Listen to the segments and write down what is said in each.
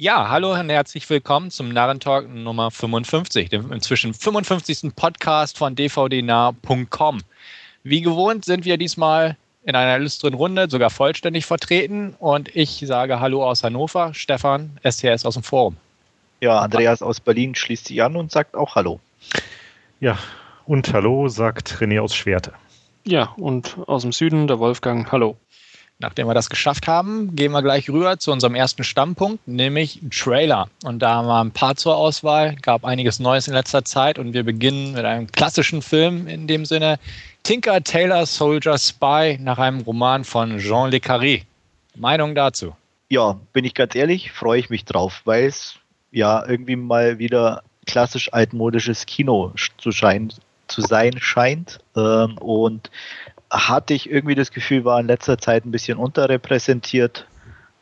Ja, hallo und herzlich willkommen zum Narrentalk Nummer 55, dem inzwischen 55. Podcast von dvdnah.com. Wie gewohnt sind wir diesmal in einer illustren Runde, sogar vollständig vertreten und ich sage Hallo aus Hannover, Stefan, STS aus dem Forum. Ja, Andreas aus Berlin schließt sich an und sagt auch Hallo. Ja, und Hallo sagt René aus Schwerte. Ja, und aus dem Süden der Wolfgang Hallo. Nachdem wir das geschafft haben, gehen wir gleich rüber zu unserem ersten Stammpunkt, nämlich Trailer. Und da haben wir ein paar zur Auswahl, gab einiges Neues in letzter Zeit und wir beginnen mit einem klassischen Film in dem Sinne Tinker Taylor Soldier Spy nach einem Roman von Jean Le Carré. Meinung dazu? Ja, bin ich ganz ehrlich, freue ich mich drauf, weil es ja irgendwie mal wieder klassisch altmodisches Kino zu, schein, zu sein scheint. Ähm, und hatte ich irgendwie das Gefühl, war in letzter Zeit ein bisschen unterrepräsentiert.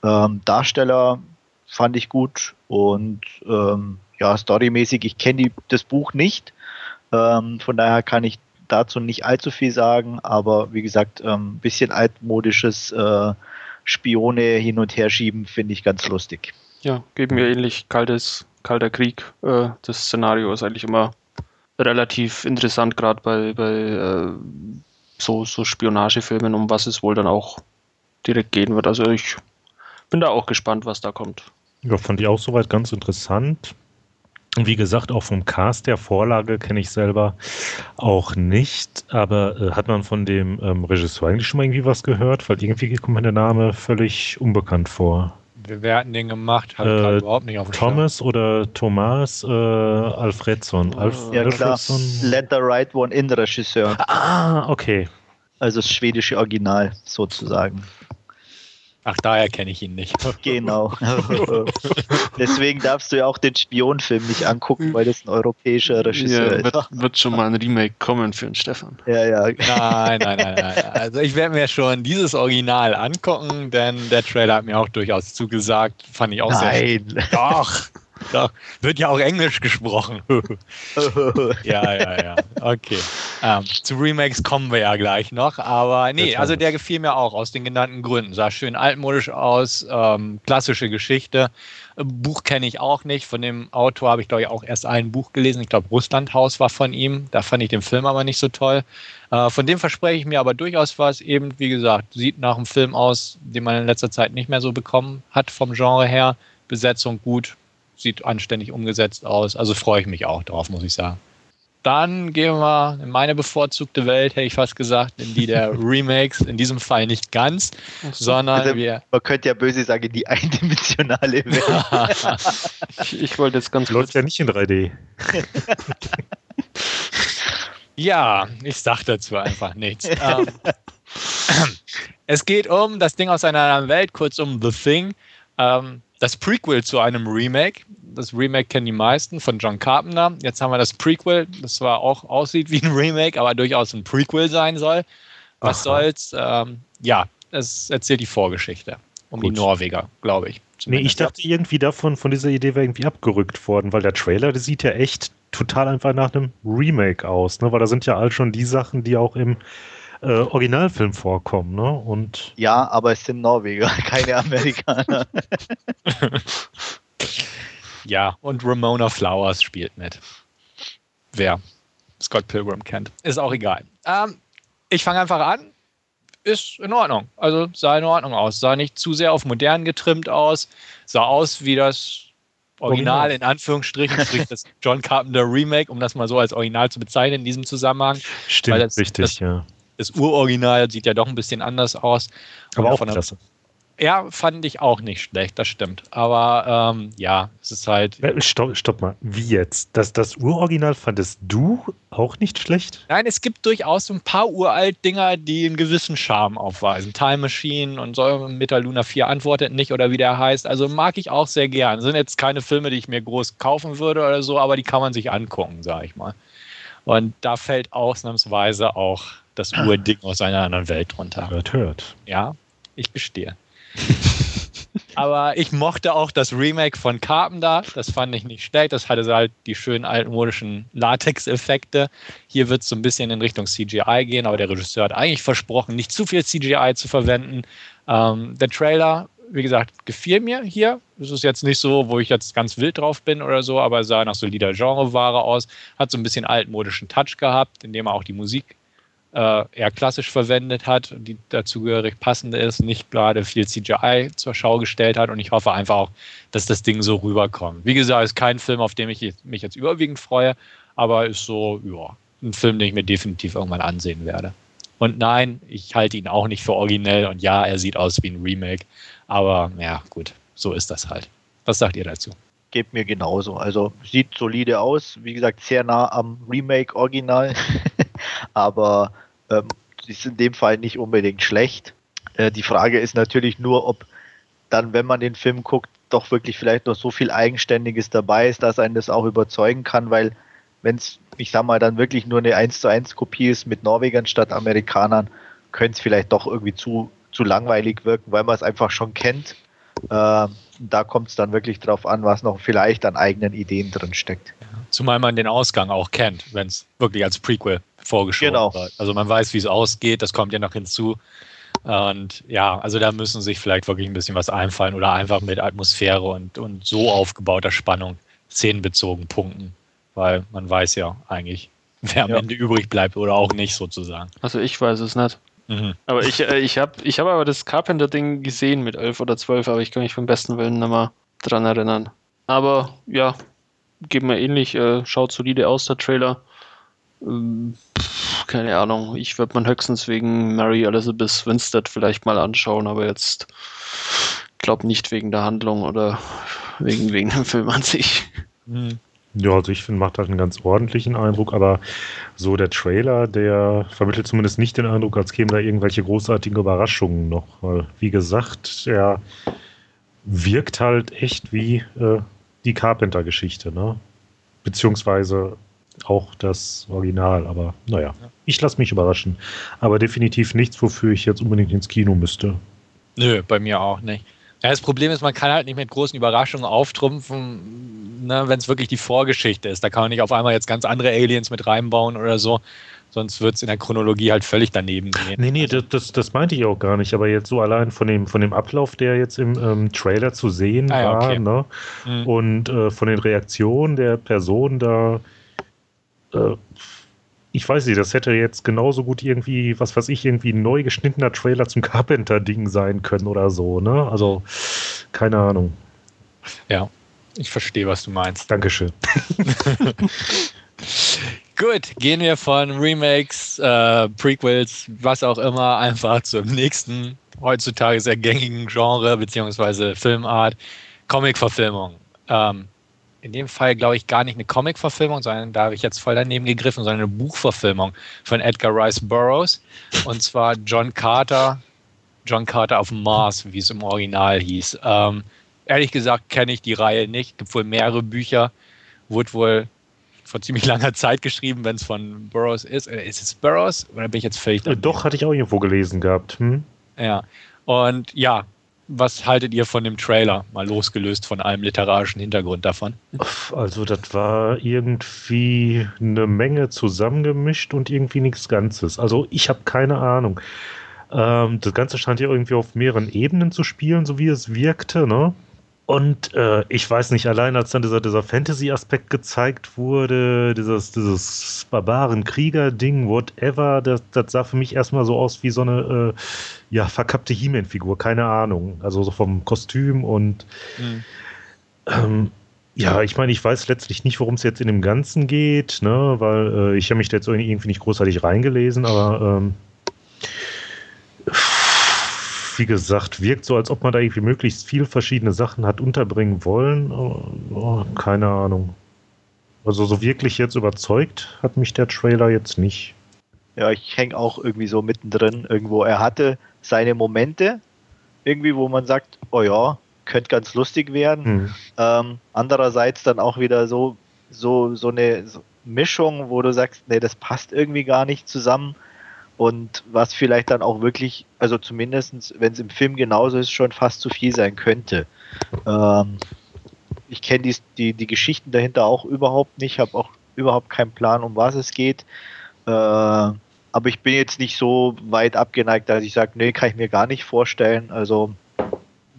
Ähm, Darsteller fand ich gut und ähm, ja, storymäßig, ich kenne das Buch nicht. Ähm, von daher kann ich dazu nicht allzu viel sagen, aber wie gesagt, ein ähm, bisschen altmodisches äh, Spione hin und her schieben, finde ich ganz lustig. Ja, geben mir ähnlich kaltes, kalter Krieg. Äh, das Szenario ist eigentlich immer relativ interessant, gerade bei, bei äh, so, so Spionagefilmen, um was es wohl dann auch direkt gehen wird. Also ich bin da auch gespannt, was da kommt. Ja, fand ich auch soweit ganz interessant. Wie gesagt, auch vom Cast der Vorlage kenne ich selber auch nicht, aber äh, hat man von dem ähm, Regisseur eigentlich schon mal irgendwie was gehört? Weil irgendwie kommt mir der Name völlig unbekannt vor. Wer hat den gemacht? Hat äh, überhaupt nicht auf Thomas Schirm. oder Thomas äh, Alfredson. Alf ja, Alfredson. klar. Let the right one in Regisseur. Ah, okay. Also das schwedische Original sozusagen. Ach, daher kenne ich ihn nicht. Genau. Deswegen darfst du ja auch den Spionfilm nicht angucken, weil das ein europäischer Regisseur ja, wird, ist. Wird schon mal ein Remake kommen für den Stefan. Ja, ja. Nein, nein, nein, nein. Also ich werde mir schon dieses Original angucken, denn der Trailer hat mir auch durchaus zugesagt. Fand ich auch nein. sehr. Doch. Doch, wird ja auch Englisch gesprochen. ja, ja, ja. Okay. Ähm, zu Remakes kommen wir ja gleich noch. Aber nee, also der gefiel mir auch aus den genannten Gründen. Sah schön altmodisch aus, ähm, klassische Geschichte. Buch kenne ich auch nicht. Von dem Autor habe ich, glaube ich, auch erst ein Buch gelesen. Ich glaube, Russlandhaus war von ihm. Da fand ich den Film aber nicht so toll. Äh, von dem verspreche ich mir aber durchaus was. Eben, wie gesagt, sieht nach einem Film aus, den man in letzter Zeit nicht mehr so bekommen hat vom Genre her. Besetzung gut, sieht anständig umgesetzt aus. Also freue ich mich auch drauf, muss ich sagen. Dann gehen wir in meine bevorzugte Welt, hätte ich fast gesagt, in die der Remakes. In diesem Fall nicht ganz, sondern also, wir. Man könnte ja böse sagen, die eindimensionale Welt. ich, ich wollte jetzt ganz Läuft ja nicht in 3D. ja, ich sage dazu einfach nichts. Ähm, es geht um das Ding aus einer anderen Welt, kurz um The Thing. Ähm, das Prequel zu einem Remake. Das Remake kennen die meisten von John Carpenter. Jetzt haben wir das Prequel, das zwar auch aussieht wie ein Remake, aber durchaus ein Prequel sein soll. Was Aha. soll's? Ähm, ja, es erzählt die Vorgeschichte um Gut. die Norweger, glaube ich. Zumindest. Nee, ich dachte irgendwie davon, von dieser Idee wäre irgendwie abgerückt worden, weil der Trailer, der sieht ja echt total einfach nach einem Remake aus, ne? Weil da sind ja all schon die Sachen, die auch im äh, Originalfilm vorkommen, ne? Und ja, aber es sind Norweger, keine Amerikaner. ja, und Ramona Flowers spielt mit. Wer Scott Pilgrim kennt. Ist auch egal. Ähm, ich fange einfach an. Ist in Ordnung. Also sah in Ordnung aus. Sah nicht zu sehr auf modern getrimmt aus. Sah aus wie das Original in Anführungsstrichen, sprich das John Carpenter Remake, um das mal so als Original zu bezeichnen in diesem Zusammenhang. Stimmt, das, richtig, das, ja das Uroriginal sieht ja doch ein bisschen anders aus. Aber auch klasse. Ja, fand ich auch nicht schlecht, das stimmt. Aber ähm, ja, es ist halt. Äh, stopp, stopp mal, wie jetzt? Das, das Uroriginal fandest du auch nicht schlecht? Nein, es gibt durchaus ein paar uralt Dinger, die einen gewissen Charme aufweisen. Time Machine und so Metal Luna 4 antwortet nicht oder wie der heißt. Also mag ich auch sehr gern. Sind jetzt keine Filme, die ich mir groß kaufen würde oder so, aber die kann man sich angucken, sag ich mal. Und da fällt ausnahmsweise auch das Urding aus einer anderen Welt runter. Hört, hört. Ja, ich gestehe. Aber ich mochte auch das Remake von Carpenter. Das fand ich nicht schlecht. Das hatte halt die schönen altmodischen Latex-Effekte. Hier wird es so ein bisschen in Richtung CGI gehen, aber der Regisseur hat eigentlich versprochen, nicht zu viel CGI zu verwenden. Ähm, der Trailer wie gesagt, gefiel mir hier. Es ist jetzt nicht so, wo ich jetzt ganz wild drauf bin oder so, aber sah nach solider Genreware aus. Hat so ein bisschen altmodischen Touch gehabt, indem er auch die Musik äh, eher klassisch verwendet hat, die dazugehörig passende ist, nicht gerade viel CGI zur Schau gestellt hat und ich hoffe einfach auch, dass das Ding so rüberkommt. Wie gesagt, ist kein Film, auf den ich mich jetzt überwiegend freue, aber ist so, ja, ein Film, den ich mir definitiv irgendwann ansehen werde. Und nein, ich halte ihn auch nicht für originell und ja, er sieht aus wie ein Remake, aber ja, gut, so ist das halt. Was sagt ihr dazu? Geht mir genauso. Also sieht solide aus, wie gesagt, sehr nah am Remake-Original, aber ähm, ist in dem Fall nicht unbedingt schlecht. Äh, die Frage ist natürlich nur, ob dann, wenn man den Film guckt, doch wirklich vielleicht noch so viel Eigenständiges dabei ist, dass einen das auch überzeugen kann, weil wenn es, ich sag mal, dann wirklich nur eine 1 zu 1 Kopie ist mit Norwegern statt Amerikanern, könnte es vielleicht doch irgendwie zu, zu langweilig wirken, weil man es einfach schon kennt. Äh, da kommt es dann wirklich drauf an, was noch vielleicht an eigenen Ideen drin steckt. Zumal man den Ausgang auch kennt, wenn es wirklich als Prequel vorgeschoben genau. wird. Also man weiß, wie es ausgeht, das kommt ja noch hinzu. Und ja, also da müssen sich vielleicht wirklich ein bisschen was einfallen oder einfach mit Atmosphäre und, und so aufgebauter Spannung szenenbezogen punkten. Weil man weiß ja eigentlich, wer am ja. Ende übrig bleibt oder auch nicht sozusagen. Also ich weiß es nicht. Mhm. Aber ich, äh, ich habe ich hab aber das Carpenter-Ding gesehen mit 11 oder 12, aber ich kann mich vom besten Willen mehr dran erinnern. Aber ja, geht mir ähnlich, äh, schaut solide aus, der Trailer. Ähm, keine Ahnung, ich würde man höchstens wegen Mary Elizabeth Winstead vielleicht mal anschauen, aber jetzt glaube nicht wegen der Handlung oder wegen, wegen dem Film an sich. Mhm. Ja, also ich finde, macht halt einen ganz ordentlichen Eindruck, aber so der Trailer, der vermittelt zumindest nicht den Eindruck, als kämen da irgendwelche großartigen Überraschungen noch. Weil, wie gesagt, er wirkt halt echt wie äh, die Carpenter-Geschichte, ne? Beziehungsweise auch das Original, aber naja, ich lasse mich überraschen. Aber definitiv nichts, wofür ich jetzt unbedingt ins Kino müsste. Nö, bei mir auch nicht. Ja, das Problem ist, man kann halt nicht mit großen Überraschungen auftrumpfen, ne, wenn es wirklich die Vorgeschichte ist. Da kann man nicht auf einmal jetzt ganz andere Aliens mit reinbauen oder so. Sonst wird es in der Chronologie halt völlig daneben gehen. Nee, nee, das, das, das, meinte ich auch gar nicht. Aber jetzt so allein von dem, von dem Ablauf, der jetzt im ähm, Trailer zu sehen ah, war, okay. ne? Mhm. und äh, von den Reaktionen der Person da, äh, ich weiß nicht, das hätte jetzt genauso gut irgendwie, was weiß ich, irgendwie ein neu geschnittener Trailer zum Carpenter-Ding sein können oder so, ne? Also, keine Ahnung. Ja, ich verstehe, was du meinst. Dankeschön. Gut, gehen wir von Remakes, äh, Prequels, was auch immer, einfach zum nächsten, heutzutage sehr gängigen Genre bzw. Filmart, Comic-Verfilmung. Ähm, in dem Fall, glaube ich, gar nicht eine Comic-Verfilmung, sondern da habe ich jetzt voll daneben gegriffen, sondern eine Buchverfilmung von Edgar Rice Burroughs. Und zwar John Carter, John Carter auf Mars, wie es im Original hieß. Ähm, ehrlich gesagt kenne ich die Reihe nicht. Es gibt wohl mehrere Bücher. Wurde wohl vor ziemlich langer Zeit geschrieben, wenn es von Burroughs ist. Äh, ist es Burroughs? Oder bin ich jetzt völlig. Äh, doch, hatte ich auch irgendwo gelesen gehabt. Hm? Ja. Und ja, was haltet ihr von dem Trailer? Mal losgelöst von allem literarischen Hintergrund davon. Also, das war irgendwie eine Menge zusammengemischt und irgendwie nichts Ganzes. Also, ich habe keine Ahnung. Ähm, das Ganze scheint ja irgendwie auf mehreren Ebenen zu spielen, so wie es wirkte, ne? Und äh, ich weiß nicht, allein als dann dieser, dieser Fantasy-Aspekt gezeigt wurde, dieses, dieses Barbaren-Krieger-Ding, whatever, das, das sah für mich erstmal so aus wie so eine äh, ja, verkappte He-Man-Figur, keine Ahnung. Also so vom Kostüm und mhm. ähm, ja, ich meine, ich weiß letztlich nicht, worum es jetzt in dem Ganzen geht, ne, weil äh, ich habe mich da jetzt irgendwie nicht großartig reingelesen, aber ähm, wie gesagt, wirkt so, als ob man da irgendwie möglichst viel verschiedene Sachen hat unterbringen wollen. Oh, keine Ahnung. Also so wirklich jetzt überzeugt hat mich der Trailer jetzt nicht. Ja, ich hänge auch irgendwie so mittendrin irgendwo. Er hatte seine Momente, irgendwie, wo man sagt, oh ja, könnte ganz lustig werden. Hm. Ähm, andererseits dann auch wieder so, so, so eine Mischung, wo du sagst, nee, das passt irgendwie gar nicht zusammen und was vielleicht dann auch wirklich, also zumindest wenn es im Film genauso ist, schon fast zu viel sein könnte. Ähm, ich kenne die, die, die Geschichten dahinter auch überhaupt nicht, habe auch überhaupt keinen Plan, um was es geht. Äh, aber ich bin jetzt nicht so weit abgeneigt, dass ich sage, nee, kann ich mir gar nicht vorstellen. Also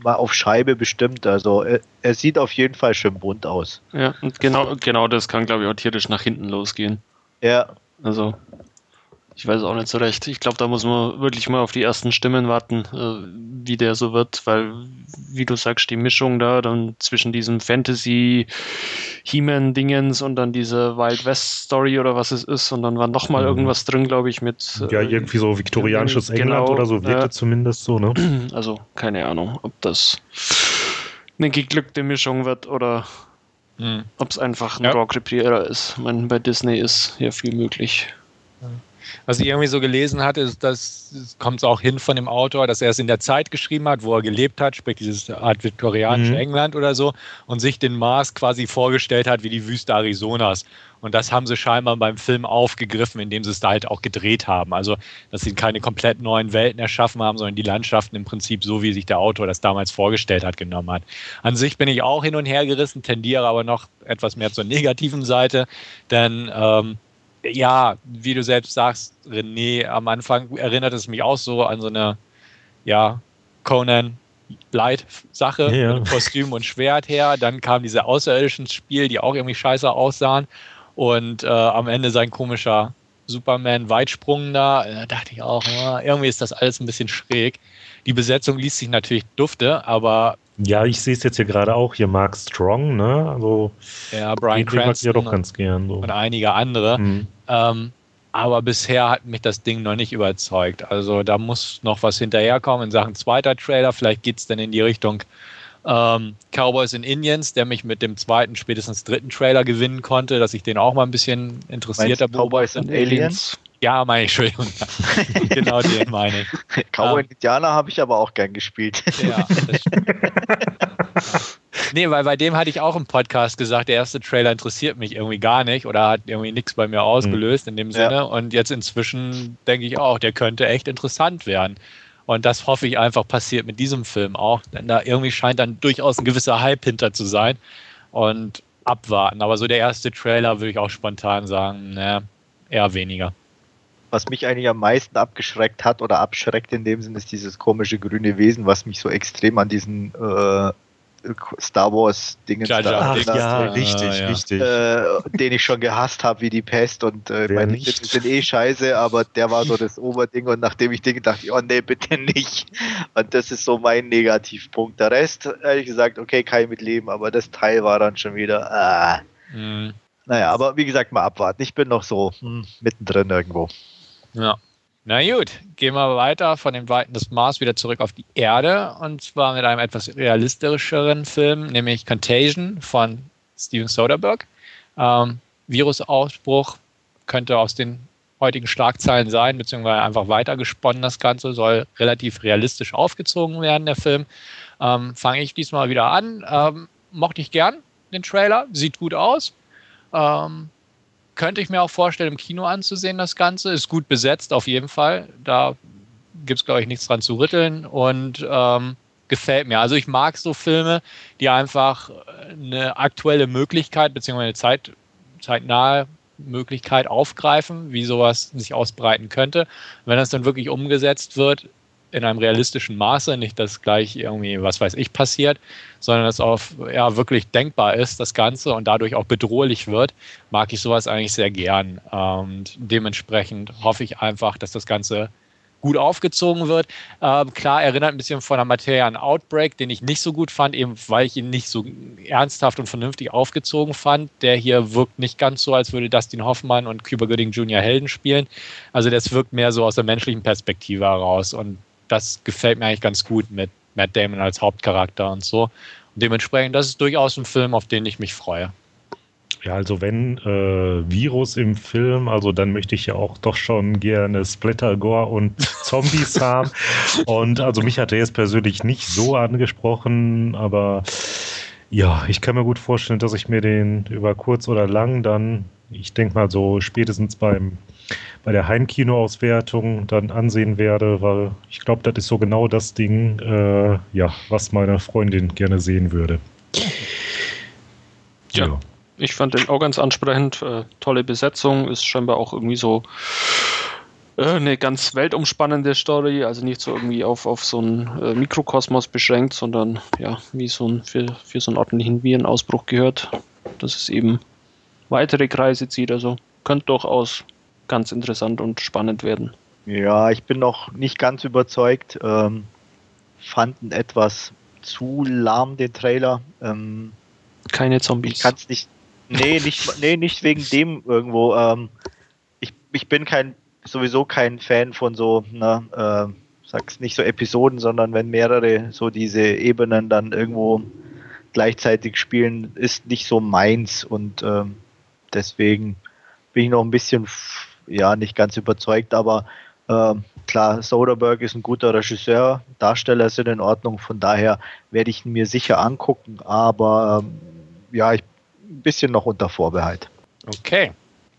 mal auf Scheibe bestimmt. Also er, er, sieht auf jeden Fall schön bunt aus. Ja, und genau, genau das kann, glaube ich, auch tierisch nach hinten losgehen. Ja. Also ich weiß auch nicht so recht. Ich glaube, da muss man wirklich mal auf die ersten Stimmen warten, äh, wie der so wird, weil, wie du sagst, die Mischung da dann zwischen diesem Fantasy He-Man-Dingens und dann diese Wild West Story oder was es ist und dann war noch mal mhm. irgendwas drin, glaube ich, mit. Ja, äh, irgendwie so viktorianisches genau, England oder so wirkte äh, zumindest so, ne? Also, keine Ahnung, ob das eine geglückte Mischung wird oder mhm. ob es einfach ein ja. Rock ist. Ich meine, bei Disney ist ja viel möglich. Was ich irgendwie so gelesen hatte, ist, dass kommt es auch hin von dem Autor, dass er es in der Zeit geschrieben hat, wo er gelebt hat, sprich dieses Art viktorianische mhm. England oder so, und sich den Mars quasi vorgestellt hat wie die Wüste Arizonas. Und das haben sie scheinbar beim Film aufgegriffen, indem sie es da halt auch gedreht haben. Also, dass sie keine komplett neuen Welten erschaffen haben, sondern die Landschaften im Prinzip so, wie sich der Autor das damals vorgestellt hat, genommen hat. An sich bin ich auch hin und her gerissen, tendiere aber noch etwas mehr zur negativen Seite, denn ähm, ja, wie du selbst sagst, René, am Anfang erinnert es mich auch so an so eine, ja, Conan Light-Sache ja. Kostüm und Schwert her. Dann kam diese außerirdischen Spiel, die auch irgendwie scheiße aussahen. Und äh, am Ende sein komischer Superman-Weitsprung da. Da dachte ich auch, irgendwie ist das alles ein bisschen schräg. Die Besetzung liest sich natürlich dufte, aber ja, ich sehe es jetzt hier gerade auch. Hier Mark Strong, ne? Also, ja, Brian Cranston ja doch ganz gern. So. Und einige andere. Mhm. Ähm, aber bisher hat mich das Ding noch nicht überzeugt. Also da muss noch was hinterherkommen in Sachen zweiter Trailer. Vielleicht geht es dann in die Richtung ähm, Cowboys in Indians, der mich mit dem zweiten, spätestens dritten Trailer gewinnen konnte, dass ich den auch mal ein bisschen interessierter Cowboys und Aliens? Ja, meine Entschuldigung. genau den meine ich. Cowboy und Indianer habe ich aber auch gern gespielt. ja, das stimmt. nee, weil bei dem hatte ich auch im Podcast gesagt, der erste Trailer interessiert mich irgendwie gar nicht oder hat irgendwie nichts bei mir ausgelöst in dem Sinne. Ja. Und jetzt inzwischen denke ich auch, der könnte echt interessant werden. Und das hoffe ich einfach passiert mit diesem Film auch, denn da irgendwie scheint dann durchaus ein gewisser Hype hinter zu sein. Und abwarten. Aber so der erste Trailer würde ich auch spontan sagen, ne, eher weniger was mich eigentlich am meisten abgeschreckt hat oder abschreckt in dem Sinn, ist dieses komische grüne Wesen, was mich so extrem an diesen äh, Star Wars Dingen ja, ja, ja, richtig, ah, richtig. Äh, den ich schon gehasst habe wie die Pest und äh, meine nicht. sind eh scheiße, aber der war so das Oberding und nachdem ich den dachte, oh nee, bitte nicht. Und das ist so mein Negativpunkt. Der Rest, ehrlich gesagt, okay, kann ich mit leben, aber das Teil war dann schon wieder. Ah. Mhm. Naja, aber wie gesagt, mal abwarten. Ich bin noch so hm, mittendrin irgendwo. Ja. Na gut, gehen wir weiter von den Weiten des Mars wieder zurück auf die Erde und zwar mit einem etwas realistischeren Film, nämlich Contagion von Steven Soderbergh. Ähm, Virusausbruch könnte aus den heutigen Schlagzeilen sein, beziehungsweise einfach weitergesponnen. Das Ganze soll relativ realistisch aufgezogen werden, der Film. Ähm, Fange ich diesmal wieder an. Ähm, mochte ich gern den Trailer, sieht gut aus. Ähm, könnte ich mir auch vorstellen, im Kino anzusehen, das Ganze. Ist gut besetzt, auf jeden Fall. Da gibt es, glaube ich, nichts dran zu rütteln und ähm, gefällt mir. Also ich mag so Filme, die einfach eine aktuelle Möglichkeit beziehungsweise eine Zeit, zeitnahe Möglichkeit aufgreifen, wie sowas sich ausbreiten könnte. Wenn das dann wirklich umgesetzt wird, in einem realistischen Maße, nicht dass gleich irgendwie, was weiß ich, passiert, sondern dass auch ja, wirklich denkbar ist, das Ganze und dadurch auch bedrohlich wird, mag ich sowas eigentlich sehr gern. Und dementsprechend hoffe ich einfach, dass das Ganze gut aufgezogen wird. Ähm, klar, erinnert ein bisschen von der Materie an Outbreak, den ich nicht so gut fand, eben weil ich ihn nicht so ernsthaft und vernünftig aufgezogen fand. Der hier wirkt nicht ganz so, als würde Dustin Hoffmann und Cuba Gooding Jr. Helden spielen. Also das wirkt mehr so aus der menschlichen Perspektive heraus und das gefällt mir eigentlich ganz gut mit Matt Damon als Hauptcharakter und so. Und dementsprechend, das ist durchaus ein Film, auf den ich mich freue. Ja, also wenn äh, Virus im Film, also dann möchte ich ja auch doch schon gerne Splatter, Gore und Zombies haben. Und also mich hat er jetzt persönlich nicht so angesprochen, aber ja, ich kann mir gut vorstellen, dass ich mir den über kurz oder lang dann, ich denke mal so spätestens beim bei der Heimkinoauswertung dann ansehen werde, weil ich glaube, das ist so genau das Ding, äh, ja, was meine Freundin gerne sehen würde. Ja, ja. ich fand den auch ganz ansprechend. Äh, tolle Besetzung, ist scheinbar auch irgendwie so Äh, eine ganz weltumspannende Story, also nicht so irgendwie auf, auf so einen äh, Mikrokosmos beschränkt, sondern ja, wie so ein, für, für so einen ordentlichen Virenausbruch gehört, dass es eben weitere Kreise zieht. Also könnte durchaus ganz interessant und spannend werden. Ja, ich bin noch nicht ganz überzeugt. Ähm, fanden etwas zu lahm den Trailer. Ähm, Keine Zombies. Ich kann es nicht. Nee, nicht, nee, nicht wegen dem irgendwo. Ähm, ich, ich bin kein sowieso kein Fan von so, ne, äh, sag's nicht so Episoden, sondern wenn mehrere so diese Ebenen dann irgendwo gleichzeitig spielen, ist nicht so meins und ähm, deswegen bin ich noch ein bisschen, ja, nicht ganz überzeugt, aber äh, klar, Soderbergh ist ein guter Regisseur, Darsteller sind in Ordnung, von daher werde ich ihn mir sicher angucken, aber ähm, ja, ich ein bisschen noch unter Vorbehalt. Okay.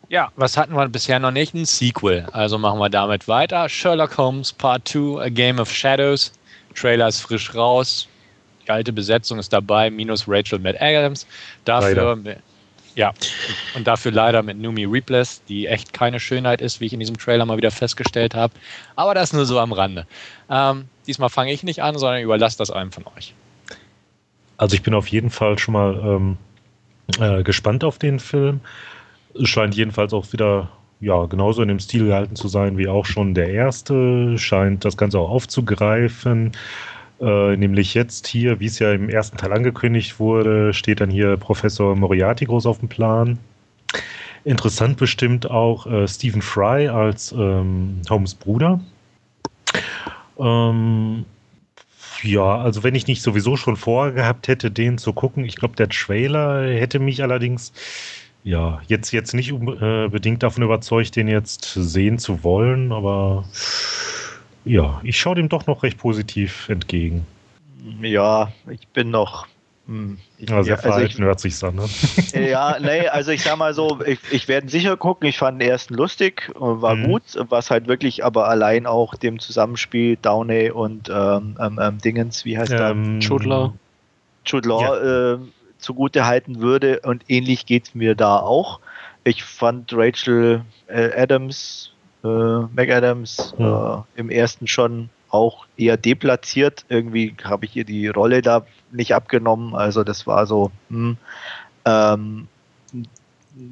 Ja, was hatten wir bisher noch nicht? Ein Sequel. Also machen wir damit weiter. Sherlock Holmes Part 2, A Game of Shadows. Trailer ist frisch raus. Die alte Besetzung ist dabei, minus Rachel Matt Adams. Dafür, leider. Ja, und dafür leider mit Numi Repless, die echt keine Schönheit ist, wie ich in diesem Trailer mal wieder festgestellt habe. Aber das nur so am Rande. Ähm, diesmal fange ich nicht an, sondern überlasse das einem von euch. Also ich bin auf jeden Fall schon mal ähm, äh, gespannt auf den Film scheint jedenfalls auch wieder ja, genauso in dem Stil gehalten zu sein wie auch schon der erste, scheint das Ganze auch aufzugreifen. Äh, nämlich jetzt hier, wie es ja im ersten Teil angekündigt wurde, steht dann hier Professor Moriarty groß auf dem Plan. Interessant bestimmt auch äh, Stephen Fry als ähm, Holmes Bruder. Ähm, ja, also wenn ich nicht sowieso schon vorgehabt hätte, den zu gucken, ich glaube, der Trailer hätte mich allerdings ja, jetzt, jetzt nicht unbedingt äh, davon überzeugt, den jetzt sehen zu wollen, aber ja, ich schaue dem doch noch recht positiv entgegen. Ja, ich bin noch. Hm, ich, ja, sehr ja, also ich, hört sich an, ne? Ja, nee, also ich sag mal so, ich, ich werde sicher gucken. Ich fand den ersten lustig, war mhm. gut, was halt wirklich aber allein auch dem Zusammenspiel Downey und ähm, ähm, ähm Dingens, wie heißt ähm, der? Chudler. Chudler, ja. äh, zugute halten würde. Und ähnlich geht es mir da auch. Ich fand Rachel äh, Adams, äh, McAdams hm. äh, im ersten schon auch eher deplatziert. Irgendwie habe ich ihr die Rolle da nicht abgenommen. Also das war so. Hm. Ähm,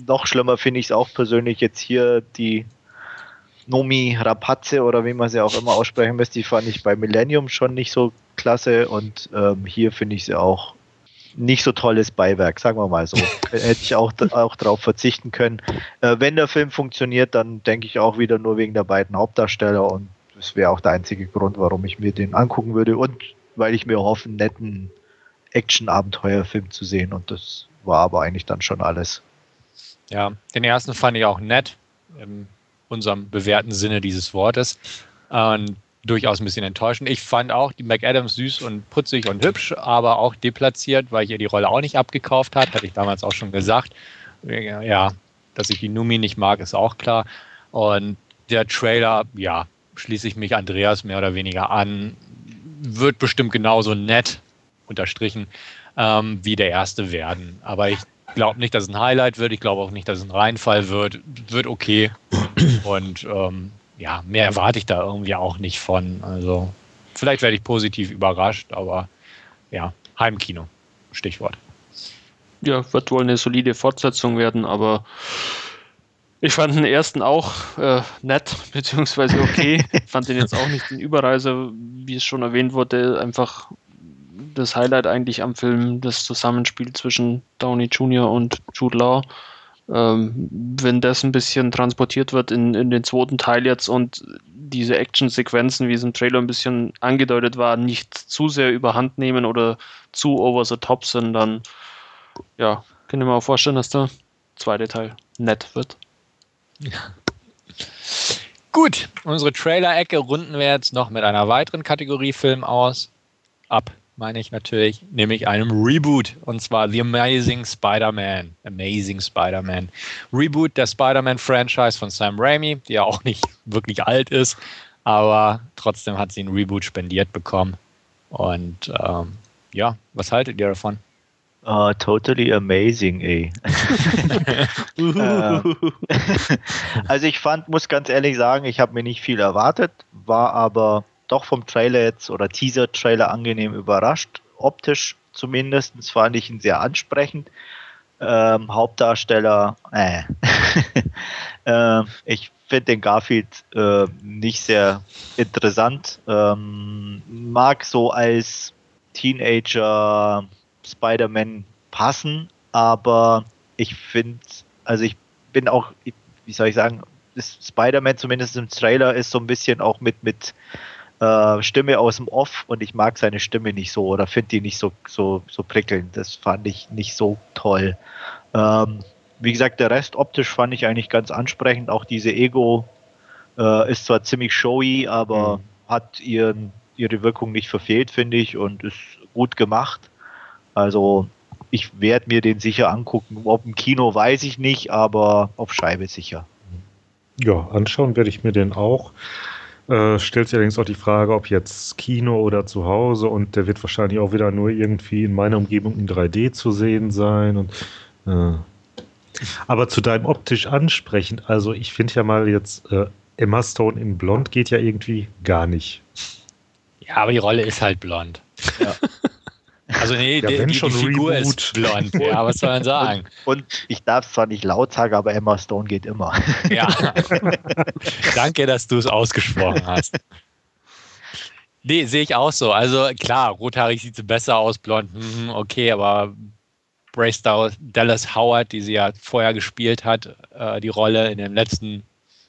noch schlimmer finde ich es auch persönlich jetzt hier die Nomi Rapazze oder wie man sie auch immer aussprechen müsste, die fand ich bei Millennium schon nicht so klasse und ähm, hier finde ich sie auch nicht so tolles Beiwerk, sagen wir mal so. Hätte ich auch, auch darauf verzichten können. Äh, wenn der Film funktioniert, dann denke ich auch wieder nur wegen der beiden Hauptdarsteller und das wäre auch der einzige Grund, warum ich mir den angucken würde und weil ich mir hoffe, einen netten Action-Abenteuerfilm zu sehen und das war aber eigentlich dann schon alles. Ja, den ersten fand ich auch nett, in unserem bewährten Sinne dieses Wortes. Und durchaus ein bisschen enttäuschend. Ich fand auch die McAdams süß und putzig und hübsch, aber auch deplatziert, weil ich ihr die Rolle auch nicht abgekauft hat, hatte ich damals auch schon gesagt. Ja, dass ich die Numi nicht mag, ist auch klar. Und der Trailer, ja, schließe ich mich Andreas mehr oder weniger an. Wird bestimmt genauso nett, unterstrichen, ähm, wie der erste werden. Aber ich glaube nicht, dass es ein Highlight wird. Ich glaube auch nicht, dass es ein Reinfall wird. Wird okay. Und ähm, ja, mehr erwarte ich da irgendwie auch nicht von. Also vielleicht werde ich positiv überrascht, aber ja, Heimkino, Stichwort. Ja, wird wohl eine solide Fortsetzung werden, aber ich fand den ersten auch äh, nett, beziehungsweise okay. fand den jetzt auch nicht den Überreiser, wie es schon erwähnt wurde, einfach das Highlight eigentlich am Film, das Zusammenspiel zwischen Downey Jr. und Jude Law ähm, wenn das ein bisschen transportiert wird in, in den zweiten Teil jetzt und diese Action-Sequenzen, wie es im Trailer ein bisschen angedeutet war, nicht zu sehr überhand nehmen oder zu over the top sind, dann ja, kann ich mir auch vorstellen, dass der zweite Teil nett wird. Gut, unsere Trailer-Ecke runden wir jetzt noch mit einer weiteren Kategorie Film aus. Ab meine ich natürlich, nämlich einem Reboot. Und zwar The Amazing Spider-Man. Amazing Spider-Man. Reboot der Spider-Man-Franchise von Sam Raimi, die ja auch nicht wirklich alt ist, aber trotzdem hat sie einen Reboot spendiert bekommen. Und ähm, ja, was haltet ihr davon? Uh, totally amazing, ey. Ähm, also ich fand, muss ganz ehrlich sagen, ich habe mir nicht viel erwartet, war aber doch vom Trailer jetzt oder Teaser-Trailer angenehm überrascht. Optisch zumindest fand ich ihn sehr ansprechend. Ähm, Hauptdarsteller, äh. äh, ich finde den Garfield äh, nicht sehr interessant. Ähm, mag so als Teenager Spider-Man passen, aber ich finde, also ich bin auch, wie soll ich sagen, Spider-Man zumindest im Trailer ist so ein bisschen auch mit, mit äh, Stimme aus dem Off und ich mag seine Stimme nicht so oder finde die nicht so, so, so prickelnd. Das fand ich nicht so toll. Ähm, wie gesagt, der Rest optisch fand ich eigentlich ganz ansprechend. Auch diese Ego äh, ist zwar ziemlich showy, aber mhm. hat ihren, ihre Wirkung nicht verfehlt, finde ich, und ist gut gemacht. Also ich werde mir den sicher angucken. Ob im Kino weiß ich nicht, aber auf Scheibe sicher. Ja, anschauen werde ich mir den auch. Äh, stellt sich allerdings auch die Frage, ob jetzt Kino oder zu Hause und der wird wahrscheinlich auch wieder nur irgendwie in meiner Umgebung in 3D zu sehen sein und äh. aber zu deinem optisch ansprechend, also ich finde ja mal jetzt äh, Emma Stone in Blond geht ja irgendwie gar nicht. Ja, aber die Rolle ist halt blond. Ja. Also nee, ja, die, die, die Figur Reboot. ist blond, ja, was soll man sagen? Und, und ich darf es zwar nicht laut sagen, aber Emma Stone geht immer. Ja. Danke, dass du es ausgesprochen hast. Nee, sehe ich auch so. Also klar, rothaarig sieht sie besser aus, blond, hm, okay, aber Brace Dallas Howard, die sie ja vorher gespielt hat, äh, die Rolle in dem letzten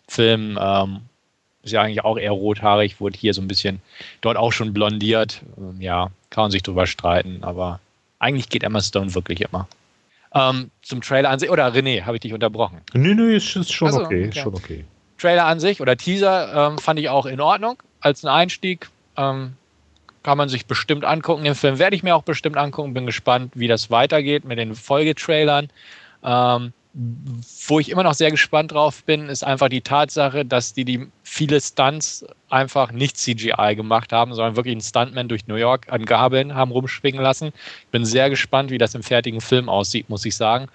Film, ähm, ist ja eigentlich auch eher rothaarig, wurde hier so ein bisschen dort auch schon blondiert. Ähm, ja, kann man sich drüber streiten, aber eigentlich geht Emma Stone wirklich immer. Ähm, zum Trailer an sich, oder René, habe ich dich unterbrochen? Nö, nö, ist, ist schon, also, okay, okay. schon okay. Trailer an sich oder Teaser ähm, fand ich auch in Ordnung als ein Einstieg. Ähm, kann man sich bestimmt angucken. Den Film werde ich mir auch bestimmt angucken. Bin gespannt, wie das weitergeht mit den Folgetrailern. Ähm, wo ich immer noch sehr gespannt drauf bin, ist einfach die Tatsache, dass die, die viele Stunts einfach nicht CGI gemacht haben, sondern wirklich einen Stuntman durch New York an Gabeln haben rumschwingen lassen. Ich bin sehr gespannt, wie das im fertigen Film aussieht, muss ich sagen.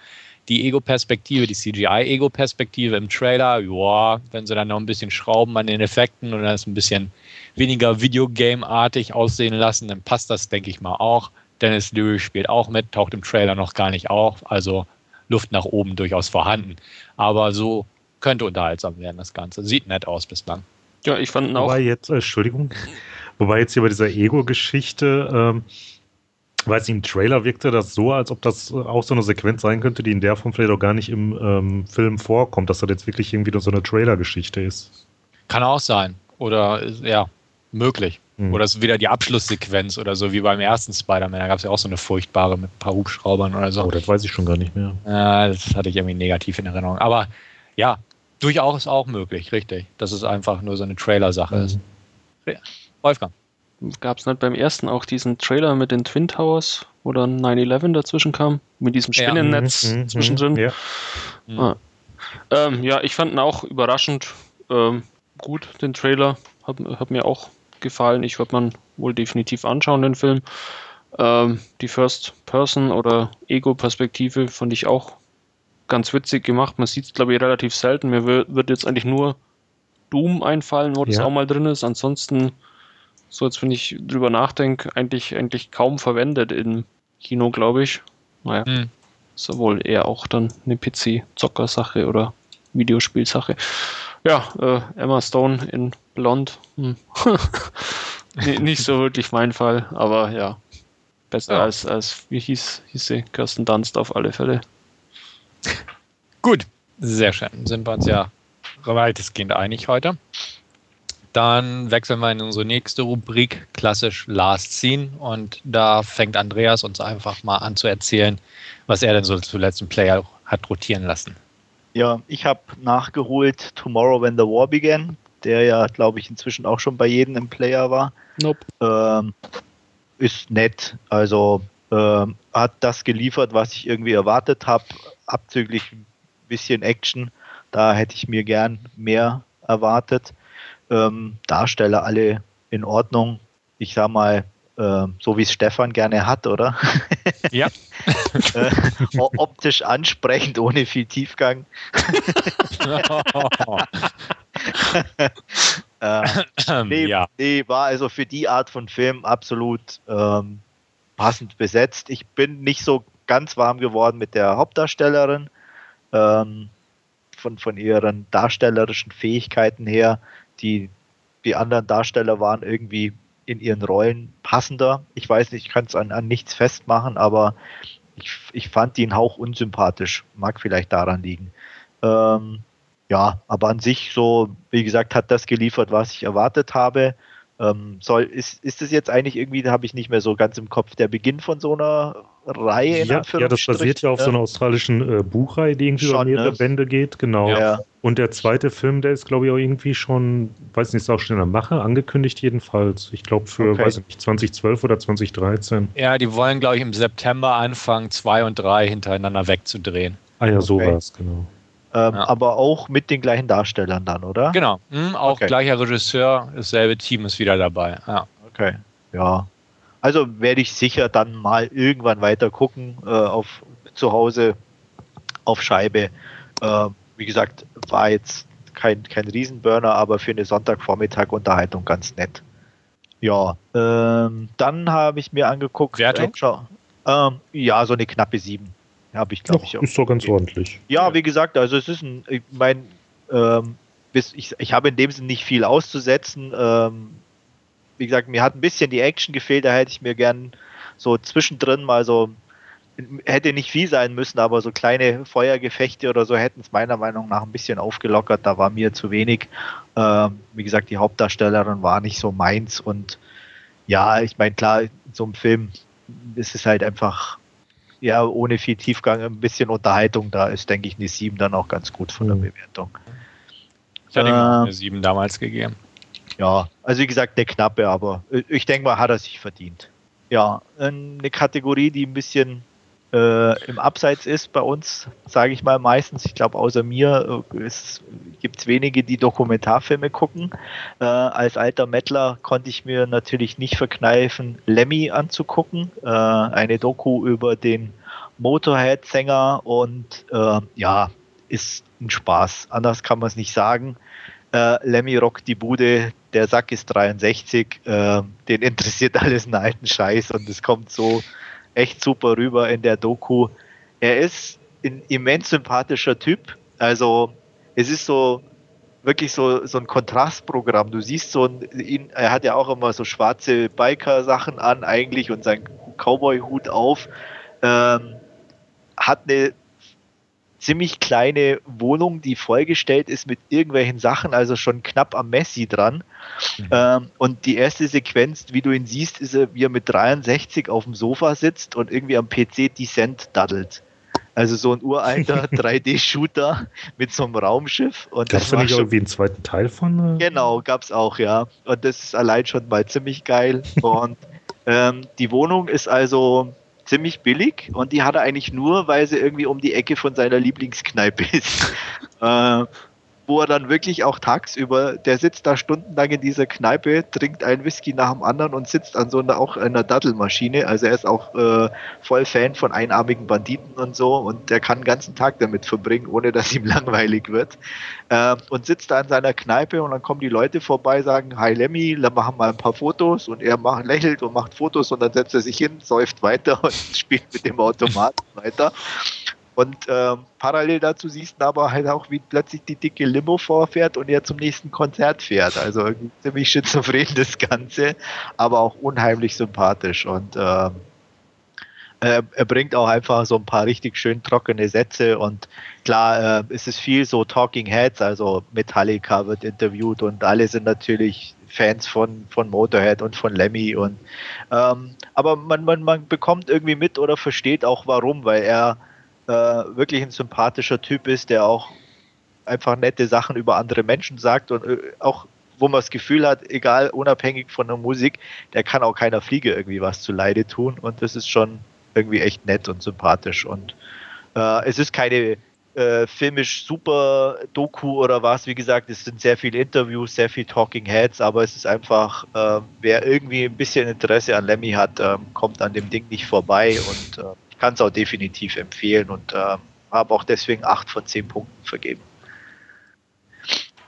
Die Ego-Perspektive, die CGI-Ego-Perspektive im Trailer, ja, wenn sie dann noch ein bisschen schrauben an den Effekten und das ein bisschen weniger Videogame-artig aussehen lassen, dann passt das, denke ich mal, auch. Dennis Leary spielt auch mit, taucht im Trailer noch gar nicht auf. Also Luft nach oben durchaus vorhanden. Aber so könnte unterhaltsam werden, das Ganze. Sieht nett aus bislang. Ja, ich fand auch. Wobei jetzt, äh, Entschuldigung, wobei jetzt hier bei dieser Ego-Geschichte, ähm, weil es im Trailer wirkte das so, als ob das äh, auch so eine Sequenz sein könnte, die in der Form vielleicht auch gar nicht im ähm, Film vorkommt, dass das jetzt wirklich irgendwie so eine Trailer-Geschichte ist. Kann auch sein. Oder ja, möglich. Mhm. Oder es ist wieder die Abschlusssequenz oder so, wie beim ersten Spider-Man. Da gab es ja auch so eine furchtbare mit ein paar Hubschraubern oder so. Oh, das weiß ich schon gar nicht mehr. Ja, das hatte ich irgendwie negativ in Erinnerung. Aber ja, durchaus auch möglich, richtig. Dass es einfach nur so eine Trailer-Sache mhm. ist. Ja. Wolfgang. Gab es nicht beim ersten auch diesen Trailer mit den Twin Towers, wo dann 9-11 dazwischen kam? Mit diesem Spinnennetz ja. Mhm, mhm, zwischendrin? Ja. Ah. Ähm, ja, ich fand ihn auch überraschend ähm, gut, den Trailer. Hat, hat mir auch gefallen. Ich würde man wohl definitiv anschauen, den Film. Ähm, die First-Person- oder Ego-Perspektive fand ich auch ganz witzig gemacht. Man sieht es, glaube ich, relativ selten. Mir wird jetzt eigentlich nur Doom einfallen, wo das auch mal drin ist. Ansonsten, so jetzt, wenn ich drüber nachdenke, eigentlich, eigentlich kaum verwendet im Kino, glaube ich. Naja, hm. ist ja wohl eher auch dann eine PC-Zocker-Sache oder Videospielsache. Ja, äh, Emma Stone in Blond. Hm. nee, nicht so wirklich mein Fall, aber ja. Besser ja. als, als, wie hieß, hieß sie? Kirsten Dunst auf alle Fälle. Gut, sehr schön. Sind wir uns ja weitestgehend einig heute. Dann wechseln wir in unsere nächste Rubrik, klassisch Last Scene. Und da fängt Andreas uns einfach mal an zu erzählen, was er denn so zuletzt im Player hat rotieren lassen. Ja, ich habe nachgeholt Tomorrow When the War Began, der ja, glaube ich, inzwischen auch schon bei jedem im Player war. Nope. Ähm, ist nett. Also ähm, hat das geliefert, was ich irgendwie erwartet habe, abzüglich ein bisschen Action. Da hätte ich mir gern mehr erwartet. Ähm, Darsteller alle in Ordnung. Ich sag mal, äh, so wie es Stefan gerne hat, oder? Ja. äh, optisch ansprechend, ohne viel Tiefgang. äh, nee, ja. nee, war also für die Art von Film absolut ähm, passend besetzt. Ich bin nicht so ganz warm geworden mit der Hauptdarstellerin. Ähm, von, von ihren darstellerischen Fähigkeiten her. Die, die anderen Darsteller waren irgendwie in ihren Rollen passender. Ich weiß nicht, ich kann es an, an nichts festmachen, aber ich, ich fand einen Hauch unsympathisch. Mag vielleicht daran liegen. Ähm, ja, aber an sich so, wie gesagt, hat das geliefert, was ich erwartet habe. Ähm, soll, ist, ist es jetzt eigentlich irgendwie, da habe ich nicht mehr so ganz im Kopf, der Beginn von so einer Reihe? Ja, ja das basiert ja auf ne? so einer australischen äh, Buchreihe, die irgendwie schon, über mehrere ne? Bände geht, genau. Ja. Und der zweite Film, der ist, glaube ich, auch irgendwie schon, weiß nicht, ist auch schon in der Mache, angekündigt jedenfalls. Ich glaube für, okay. weiß nicht, 2012 oder 2013. Ja, die wollen, glaube ich, im September anfangen, zwei und drei hintereinander wegzudrehen. Ah ja, okay. sowas, genau. Ähm, ja. Aber auch mit den gleichen Darstellern dann, oder? Genau, mhm, auch okay. gleicher Regisseur, dasselbe Team ist wieder dabei. Ja. Okay, ja. Also werde ich sicher dann mal irgendwann weiter gucken äh, auf zu Hause auf Scheibe. Äh, wie gesagt, war jetzt kein, kein Riesenburner, aber für eine Sonntagvormittag Unterhaltung ganz nett. Ja, ähm, dann habe ich mir angeguckt. Wertung? Äh, ähm, ja, so eine knappe 7. Habe ich, glaube ich. Auch. Ist doch ganz ordentlich. Ja, wie gesagt, also es ist ein, ich meine, ähm, ich, ich habe in dem Sinne nicht viel auszusetzen. Ähm, wie gesagt, mir hat ein bisschen die Action gefehlt, da hätte ich mir gern so zwischendrin mal so, hätte nicht viel sein müssen, aber so kleine Feuergefechte oder so hätten es meiner Meinung nach ein bisschen aufgelockert, da war mir zu wenig. Ähm, wie gesagt, die Hauptdarstellerin war nicht so meins und ja, ich meine, klar, in so einem Film ist es halt einfach ja, ohne viel Tiefgang ein bisschen Unterhaltung da ist, denke ich, eine 7 dann auch ganz gut von der mhm. Bewertung. Ich hatte auch eine 7 damals gegeben. Ja, also wie gesagt, eine knappe, aber ich denke mal, hat er sich verdient. Ja, eine Kategorie, die ein bisschen äh, im Abseits ist bei uns, sage ich mal meistens. Ich glaube, außer mir äh, gibt es wenige, die Dokumentarfilme gucken. Äh, als alter Mettler konnte ich mir natürlich nicht verkneifen, Lemmy anzugucken. Äh, eine Doku über den Motorhead-Sänger und äh, ja, ist ein Spaß. Anders kann man es nicht sagen. Lemmy rockt die Bude, der Sack ist 63, äh, den interessiert alles einen alten Scheiß und es kommt so echt super rüber in der Doku. Er ist ein immens sympathischer Typ. Also es ist so wirklich so, so ein Kontrastprogramm. Du siehst so ein, er hat ja auch immer so schwarze Biker-Sachen an eigentlich und seinen Cowboy-Hut auf. Ähm, hat eine ziemlich kleine Wohnung, die vollgestellt ist mit irgendwelchen Sachen, also schon knapp am Messi dran. Mhm. Ähm, und die erste Sequenz, wie du ihn siehst, ist er, wie er mit 63 auf dem Sofa sitzt und irgendwie am PC Descent daddelt. Also so ein uralter 3D-Shooter mit so einem Raumschiff. Gab es da nicht irgendwie einen zweiten Teil von? Äh? Genau, gab es auch, ja. Und das ist allein schon mal ziemlich geil. und ähm, die Wohnung ist also ziemlich billig und die hat er eigentlich nur, weil sie irgendwie um die Ecke von seiner Lieblingskneipe ist. äh, wo er dann wirklich auch tagsüber, der sitzt da stundenlang in dieser Kneipe, trinkt einen Whisky nach dem anderen und sitzt an so einer auch einer Dattelmaschine. Also er ist auch äh, voll Fan von einarmigen Banditen und so und der kann den ganzen Tag damit verbringen, ohne dass ihm langweilig wird. Äh, und sitzt da in seiner Kneipe und dann kommen die Leute vorbei, sagen, Hi Lemmy, machen mal ein paar Fotos und er macht, lächelt und macht Fotos und dann setzt er sich hin, säuft weiter und spielt mit dem Automaten weiter. Und ähm, parallel dazu siehst du aber halt auch, wie plötzlich die dicke Limo vorfährt und er zum nächsten Konzert fährt. Also ziemlich schizophren das Ganze, aber auch unheimlich sympathisch. Und äh, er bringt auch einfach so ein paar richtig schön trockene Sätze und klar äh, es ist viel so Talking Heads, also Metallica wird interviewt und alle sind natürlich Fans von, von Motorhead und von Lemmy und ähm, aber man, man, man bekommt irgendwie mit oder versteht auch warum, weil er äh, wirklich ein sympathischer Typ ist, der auch einfach nette Sachen über andere Menschen sagt und äh, auch wo man das Gefühl hat, egal, unabhängig von der Musik, der kann auch keiner Fliege irgendwie was zu Leide tun und das ist schon irgendwie echt nett und sympathisch und äh, es ist keine äh, filmisch super Doku oder was. Wie gesagt, es sind sehr viele Interviews, sehr viel Talking Heads, aber es ist einfach, äh, wer irgendwie ein bisschen Interesse an Lemmy hat, äh, kommt an dem Ding nicht vorbei und äh, ich kann es auch definitiv empfehlen und äh, habe auch deswegen 8 von 10 Punkten vergeben.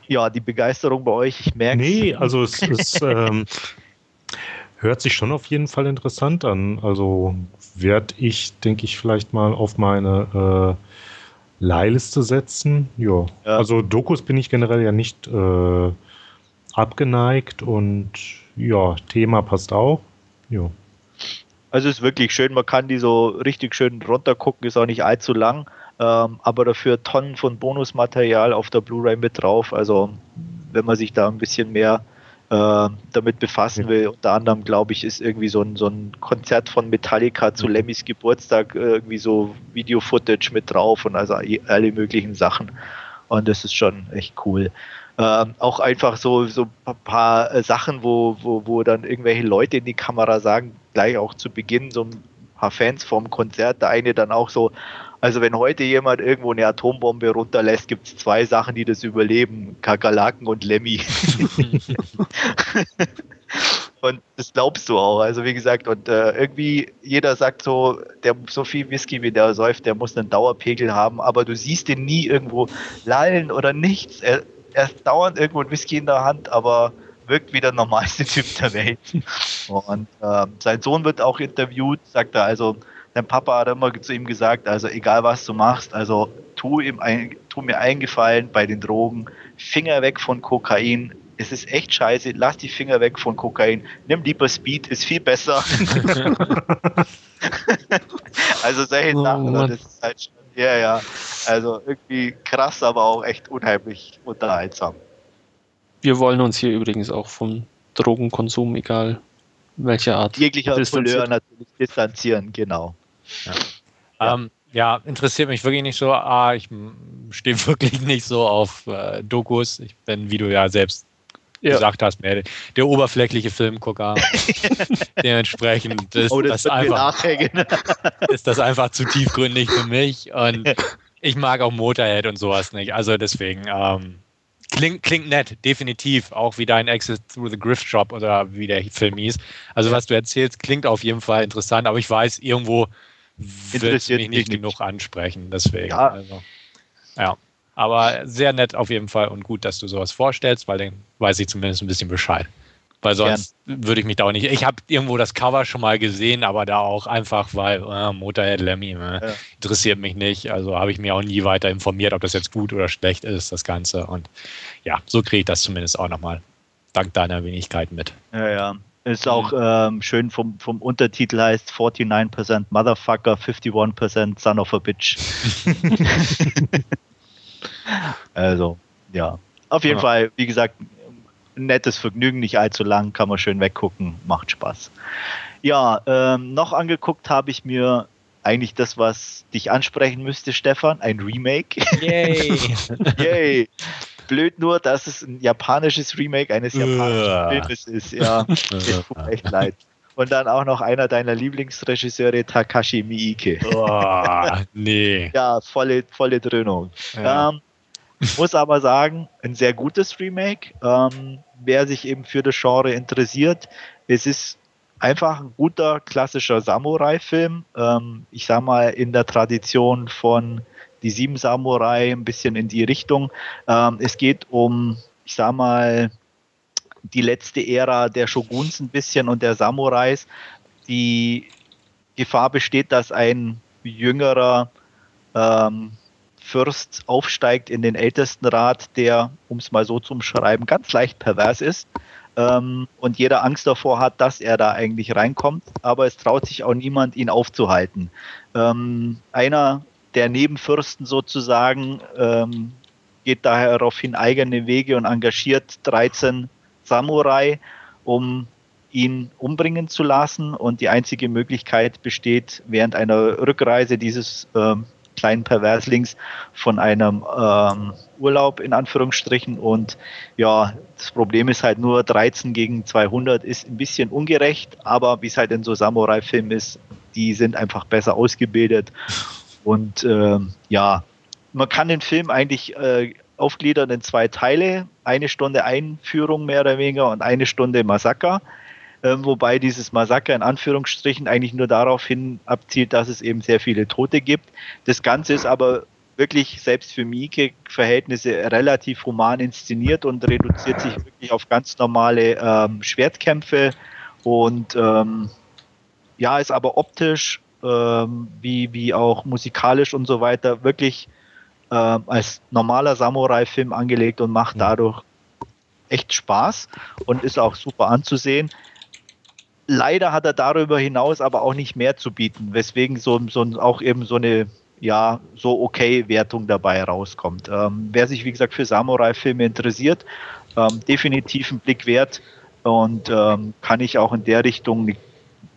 Ja, die Begeisterung bei euch, ich merke Nee, also es ist, ähm, hört sich schon auf jeden Fall interessant an. Also werde ich, denke ich, vielleicht mal auf meine äh, Leihliste setzen. Ja. ja. Also Dokus bin ich generell ja nicht äh, abgeneigt und ja, Thema passt auch. Ja. Also ist wirklich schön, man kann die so richtig schön runtergucken, ist auch nicht allzu lang, ähm, aber dafür Tonnen von Bonusmaterial auf der Blu-ray mit drauf. Also wenn man sich da ein bisschen mehr äh, damit befassen will. Unter anderem, glaube ich, ist irgendwie so ein, so ein Konzert von Metallica zu Lemmys Geburtstag, äh, irgendwie so Video-Footage mit drauf und also alle möglichen Sachen. Und das ist schon echt cool. Ähm, auch einfach so, so ein paar äh, Sachen, wo, wo, wo dann irgendwelche Leute in die Kamera sagen, gleich auch zu Beginn, so ein paar Fans vom Konzert, der eine dann auch so, also wenn heute jemand irgendwo eine Atombombe runterlässt, gibt es zwei Sachen, die das überleben. Kakerlaken und Lemmy. und das glaubst du auch. Also wie gesagt, und äh, irgendwie jeder sagt so, der so viel Whisky wie der säuft, der muss einen Dauerpegel haben, aber du siehst den nie irgendwo lallen oder nichts. Er, er ist dauernd irgendwo ein Whisky in der Hand, aber wirkt wie der normalste Typ der Welt. Und äh, sein Sohn wird auch interviewt, sagt er also, Dein Papa hat immer zu ihm gesagt, also egal was du machst, also tu, ihm ein, tu mir eingefallen bei den Drogen, Finger weg von Kokain. Es ist echt scheiße, lass die Finger weg von Kokain. Nimm lieber Speed, ist viel besser. also solche oh, Sachen, das ist halt schon, ja, ja. Also irgendwie krass, aber auch echt unheimlich unterhaltsam. Wir wollen uns hier übrigens auch vom Drogenkonsum, egal welcher Art, jeglicher Couleur natürlich distanzieren, genau. Ja. Ja. Ähm, ja. interessiert mich wirklich nicht so. Ah, ich stehe wirklich nicht so auf äh, Dokus. Ich bin, wie du ja selbst ja. gesagt hast, mehr der oberflächliche Filmgucker. Dementsprechend ist, oh, das das einfach, ist das einfach zu tiefgründig für mich. Und ich mag auch Motorhead und sowas nicht. Also deswegen, ähm, Klingt, klingt nett, definitiv. Auch wie dein Exit Through the Grift Shop oder wie der Film hieß. Also, was du erzählst, klingt auf jeden Fall interessant, aber ich weiß, irgendwo wird es mich nicht genug ansprechen. Deswegen. Ja. Also, ja. Aber sehr nett auf jeden Fall und gut, dass du sowas vorstellst, weil dann weiß ich zumindest ein bisschen Bescheid. Weil sonst Gern. würde ich mich da auch nicht. Ich habe irgendwo das Cover schon mal gesehen, aber da auch einfach, weil äh, Motorhead Lemmy äh, ja. interessiert mich nicht. Also habe ich mir auch nie weiter informiert, ob das jetzt gut oder schlecht ist, das Ganze. Und ja, so kriege ich das zumindest auch nochmal dank deiner Wenigkeit mit. Ja, ja. Ist auch ähm, schön vom, vom Untertitel heißt 49% Motherfucker, 51% Son of a Bitch. also, ja. Auf jeden ja. Fall, wie gesagt, nettes Vergnügen, nicht allzu lang, kann man schön weggucken, macht Spaß. Ja, ähm, noch angeguckt habe ich mir eigentlich das, was dich ansprechen müsste, Stefan, ein Remake. Yay! Yay! Blöd nur, dass es ein japanisches Remake eines japanischen Filmes ist. Ja, mir tut echt leid. Und dann auch noch einer deiner Lieblingsregisseure, Takashi Miike. Oh, nee. ja, volle, volle Dröhnung. Ja. Ähm, muss aber sagen, ein sehr gutes Remake. Ähm, wer sich eben für das Genre interessiert, es ist einfach ein guter klassischer Samurai-Film. Ähm, ich sag mal in der Tradition von die sieben Samurai ein bisschen in die Richtung. Ähm, es geht um, ich sag mal, die letzte Ära der Shoguns ein bisschen und der Samurais. Die Gefahr besteht, dass ein jüngerer ähm, Fürst aufsteigt in den Ältestenrat, der, um es mal so zu umschreiben, ganz leicht pervers ist ähm, und jeder Angst davor hat, dass er da eigentlich reinkommt, aber es traut sich auch niemand, ihn aufzuhalten. Ähm, einer der Nebenfürsten sozusagen ähm, geht daher daraufhin eigene Wege und engagiert 13 Samurai, um ihn umbringen zu lassen. Und die einzige Möglichkeit besteht, während einer Rückreise dieses ähm, kleinen Perverslings von einem ähm, Urlaub in Anführungsstrichen. Und ja, das Problem ist halt nur 13 gegen 200 ist ein bisschen ungerecht, aber wie es halt in so Samurai-Filmen ist, die sind einfach besser ausgebildet. Und ähm, ja, man kann den Film eigentlich äh, aufgliedern in zwei Teile. Eine Stunde Einführung mehr oder weniger und eine Stunde Massaker. Ähm, wobei dieses Massaker in Anführungsstrichen eigentlich nur darauf hin abzielt, dass es eben sehr viele Tote gibt. Das Ganze ist aber wirklich selbst für Mieke-Verhältnisse relativ human inszeniert und reduziert sich wirklich auf ganz normale ähm, Schwertkämpfe und ähm, ja, ist aber optisch ähm, wie, wie auch musikalisch und so weiter wirklich äh, als normaler Samurai-Film angelegt und macht dadurch echt Spaß und ist auch super anzusehen. Leider hat er darüber hinaus aber auch nicht mehr zu bieten, weswegen so, so auch eben so eine ja, so okay Wertung dabei rauskommt. Ähm, wer sich, wie gesagt, für Samurai-Filme interessiert, ähm, definitiv einen Blick wert und ähm, kann ich auch in der Richtung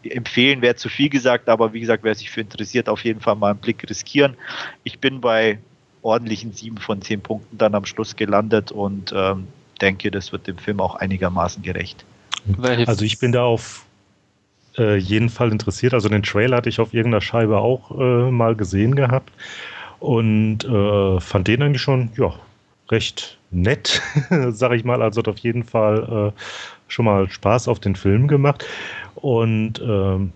empfehlen, wäre zu viel gesagt, aber wie gesagt, wer sich für interessiert, auf jeden Fall mal einen Blick riskieren. Ich bin bei ordentlichen sieben von zehn Punkten dann am Schluss gelandet und ähm, denke, das wird dem Film auch einigermaßen gerecht. Also ich bin da auf äh, jeden Fall interessiert. Also den Trailer hatte ich auf irgendeiner Scheibe auch äh, mal gesehen gehabt und äh, fand den eigentlich schon, ja, recht nett, sag ich mal. Also hat auf jeden Fall äh, schon mal Spaß auf den Film gemacht. Und ähm,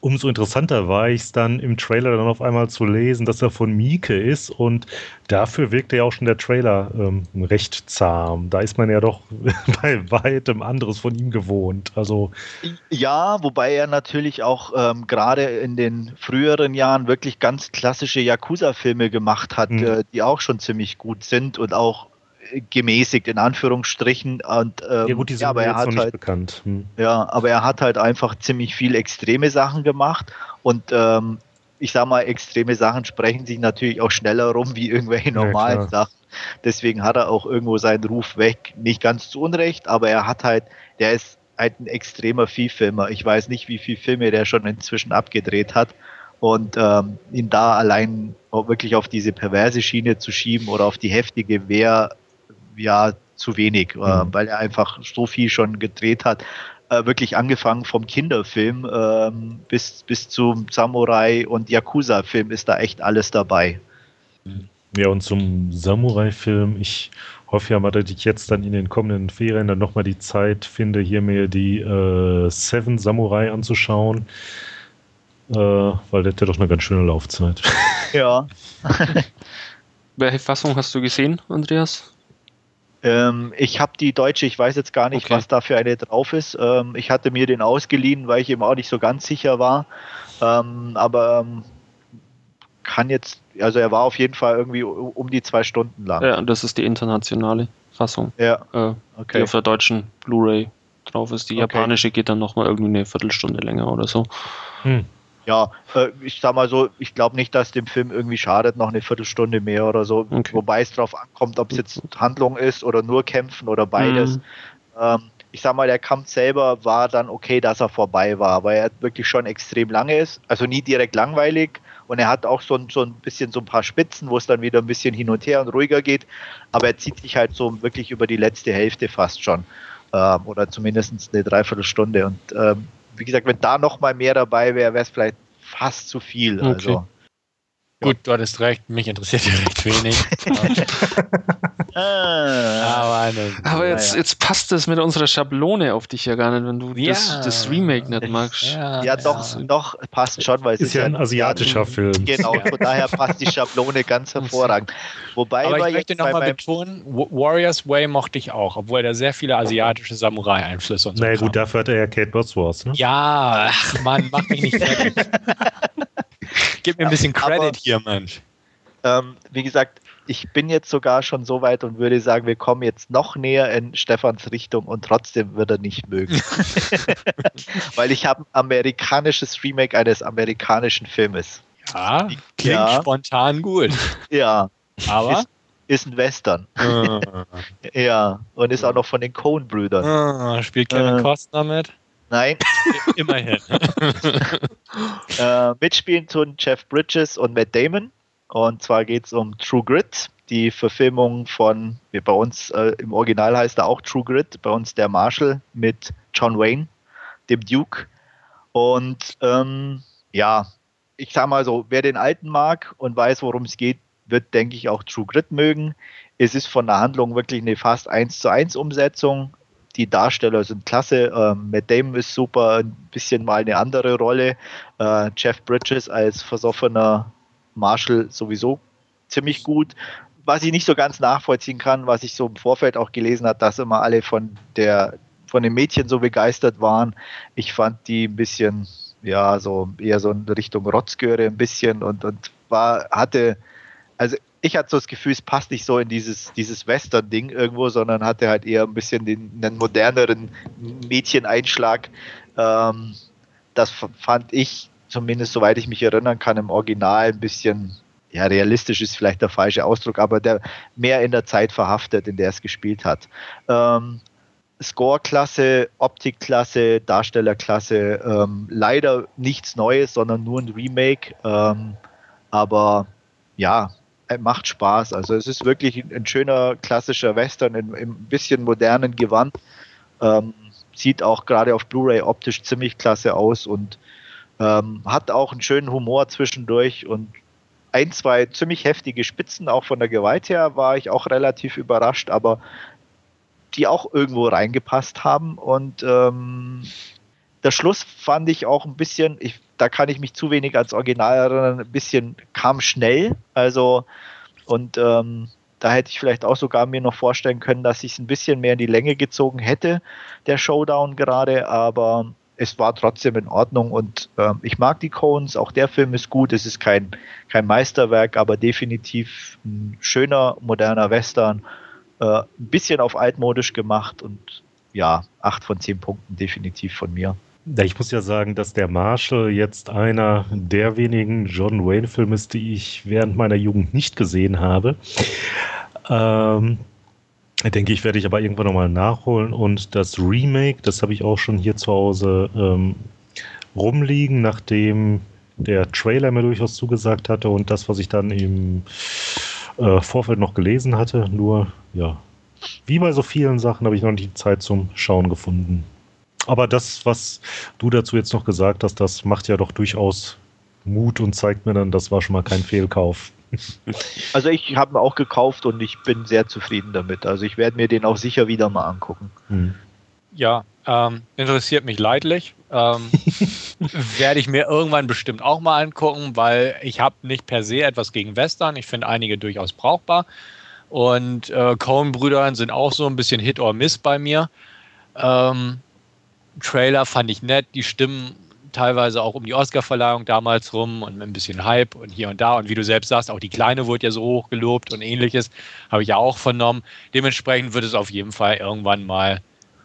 umso interessanter war ich es dann im Trailer dann auf einmal zu lesen, dass er von Mieke ist und dafür wirkte ja auch schon der Trailer ähm, recht zahm. Da ist man ja doch bei weitem anderes von ihm gewohnt. Also ja, wobei er natürlich auch ähm, gerade in den früheren Jahren wirklich ganz klassische Yakuza-Filme gemacht hat, mhm. äh, die auch schon ziemlich gut sind und auch gemäßigt in Anführungsstrichen. Und ähm, ja gut die sind ja, aber er hat halt, bekannt. Hm. ja aber er hat halt einfach ziemlich viel extreme Sachen gemacht. Und ähm, ich sag mal extreme Sachen sprechen sich natürlich auch schneller rum wie irgendwelche normalen ja, Sachen. Deswegen hat er auch irgendwo seinen Ruf weg. Nicht ganz zu Unrecht aber er hat halt der ist halt ein extremer Vielfilmer ich weiß nicht wie viele Filme der schon inzwischen abgedreht hat. Und ähm, ihn da allein auch wirklich auf diese perverse Schiene zu schieben oder auf die heftige wäre ja zu wenig, äh, mhm. äh, weil er einfach so viel schon gedreht hat. Äh, wirklich angefangen vom Kinderfilm ähm, bis, bis zum Samurai- und Yakuza-Film ist da echt alles dabei. Ja, und zum Samurai-Film, ich hoffe ja mal, dass ich jetzt dann in den kommenden Ferien dann nochmal die Zeit finde, hier mir die äh, Seven Samurai anzuschauen. Äh, weil das hat ja doch eine ganz schöne Laufzeit. Ja. Welche Fassung hast du gesehen, Andreas? Ähm, ich habe die deutsche, ich weiß jetzt gar nicht, okay. was da für eine drauf ist. Ähm, ich hatte mir den ausgeliehen, weil ich eben auch nicht so ganz sicher war. Ähm, aber ähm, kann jetzt, also er war auf jeden Fall irgendwie um die zwei Stunden lang. Ja, das ist die internationale Fassung. Ja. Äh, okay. Die auf der deutschen Blu-ray drauf ist. Die okay. japanische geht dann nochmal irgendwie eine Viertelstunde länger oder so. Hm ja, äh, ich sag mal so, ich glaube nicht, dass dem Film irgendwie schadet, noch eine Viertelstunde mehr oder so. Okay. Wobei es darauf ankommt, ob es jetzt Handlung ist oder nur Kämpfen oder beides. Mhm. Ähm, ich sag mal, der Kampf selber war dann okay, dass er vorbei war, weil er wirklich schon extrem lange ist. Also nie direkt langweilig. Und er hat auch so, so ein bisschen so ein paar Spitzen, wo es dann wieder ein bisschen hin und her und ruhiger geht. Aber er zieht sich halt so wirklich über die letzte Hälfte fast schon. Ähm, oder zumindest eine Dreiviertelstunde. Und ähm, wie gesagt, wenn da noch mal mehr dabei wäre, wäre es vielleicht fast zu viel. Okay. Also. Gut, du hattest recht, mich interessiert ja recht wenig. Ah. aber, aber jetzt, jetzt passt es mit unserer Schablone auf dich ja gar nicht, wenn du ja. das, das, Remake nicht magst. Ja, ja doch, doch, passt schon, weil es ist, ist ja ein asiatischer Film. Genau, von daher passt die Schablone ganz hervorragend. Wobei aber ich möchte nochmal betonen, Warriors Way mochte ich auch, obwohl da sehr viele asiatische Samurai-Einflüsse und so. Na naja, gut, dafür hat er ja Kate Bosworth, ne? Ja, ach Mann, mach mich nicht fertig. Gib mir ein bisschen Credit aber, hier, Mensch. Ähm, wie gesagt, ich bin jetzt sogar schon so weit und würde sagen, wir kommen jetzt noch näher in Stefans Richtung und trotzdem wird er nicht mögen. Weil ich habe ein amerikanisches Remake eines amerikanischen Filmes. Ja, klingt ja. spontan gut. Ja. Aber? Ist, ist ein Western. Ah. ja, und ist auch noch von den Coen-Brüdern. Ah, spielt Kevin äh, Costner mit? Nein. Immerhin. äh, mitspielen tun Jeff Bridges und Matt Damon. Und zwar geht es um True Grit, die Verfilmung von, wie bei uns äh, im Original heißt er auch True Grit, bei uns der Marshall mit John Wayne, dem Duke. Und ähm, ja, ich sag mal so, wer den alten mag und weiß, worum es geht, wird, denke ich, auch True Grit mögen. Es ist von der Handlung wirklich eine fast 1 zu 1 Umsetzung. Die Darsteller sind klasse. Ähm, Matt Damon ist super, ein bisschen mal eine andere Rolle. Äh, Jeff Bridges als versoffener Marshall sowieso ziemlich gut. Was ich nicht so ganz nachvollziehen kann, was ich so im Vorfeld auch gelesen habe, dass immer alle von der von den Mädchen so begeistert waren. Ich fand die ein bisschen, ja, so eher so in Richtung Rotzgöre ein bisschen und, und war, hatte, also ich hatte so das Gefühl, es passt nicht so in dieses, dieses Western-Ding irgendwo, sondern hatte halt eher ein bisschen den, einen moderneren Mädcheneinschlag. Ähm, das fand ich, zumindest soweit ich mich erinnern kann, im Original ein bisschen, ja, realistisch ist vielleicht der falsche Ausdruck, aber der mehr in der Zeit verhaftet, in der es gespielt hat. Ähm, Score-Klasse, Optik-Klasse, Darstellerklasse, ähm, leider nichts Neues, sondern nur ein Remake. Ähm, aber ja, macht Spaß. Also es ist wirklich ein schöner klassischer Western in, in ein bisschen modernen Gewand. Ähm, sieht auch gerade auf Blu-ray optisch ziemlich klasse aus und ähm, hat auch einen schönen Humor zwischendurch und ein, zwei ziemlich heftige Spitzen, auch von der Gewalt her, war ich auch relativ überrascht, aber die auch irgendwo reingepasst haben. Und ähm, der Schluss fand ich auch ein bisschen, ich, da kann ich mich zu wenig als Original erinnern, ein bisschen kam schnell. Also, und ähm, da hätte ich vielleicht auch sogar mir noch vorstellen können, dass ich es ein bisschen mehr in die Länge gezogen hätte, der Showdown gerade, aber es war trotzdem in Ordnung und äh, ich mag die Cones, auch der Film ist gut, es ist kein, kein Meisterwerk, aber definitiv ein schöner, moderner Western äh, ein bisschen auf altmodisch gemacht und ja, acht von zehn Punkten definitiv von mir. Ich muss ja sagen, dass der Marshall jetzt einer der wenigen John Wayne-Filme ist, die ich während meiner Jugend nicht gesehen habe. Ähm, denke ich, werde ich aber irgendwann nochmal nachholen. Und das Remake, das habe ich auch schon hier zu Hause ähm, rumliegen, nachdem der Trailer mir durchaus zugesagt hatte und das, was ich dann im äh, Vorfeld noch gelesen hatte. Nur, ja, wie bei so vielen Sachen habe ich noch nicht die Zeit zum Schauen gefunden. Aber das, was du dazu jetzt noch gesagt hast, das macht ja doch durchaus Mut und zeigt mir dann, das war schon mal kein Fehlkauf. Also ich habe ihn auch gekauft und ich bin sehr zufrieden damit. Also ich werde mir den auch sicher wieder mal angucken. Hm. Ja, ähm, interessiert mich leidlich. Ähm, werde ich mir irgendwann bestimmt auch mal angucken, weil ich habe nicht per se etwas gegen Western. Ich finde einige durchaus brauchbar. Und äh, Coen-Brüder sind auch so ein bisschen Hit or Miss bei mir. Ähm, Trailer fand ich nett, die Stimmen teilweise auch um die Oscar-Verleihung damals rum und ein bisschen Hype und hier und da. Und wie du selbst sagst, auch die Kleine wurde ja so hoch gelobt und ähnliches, habe ich ja auch vernommen. Dementsprechend wird es auf jeden Fall irgendwann mal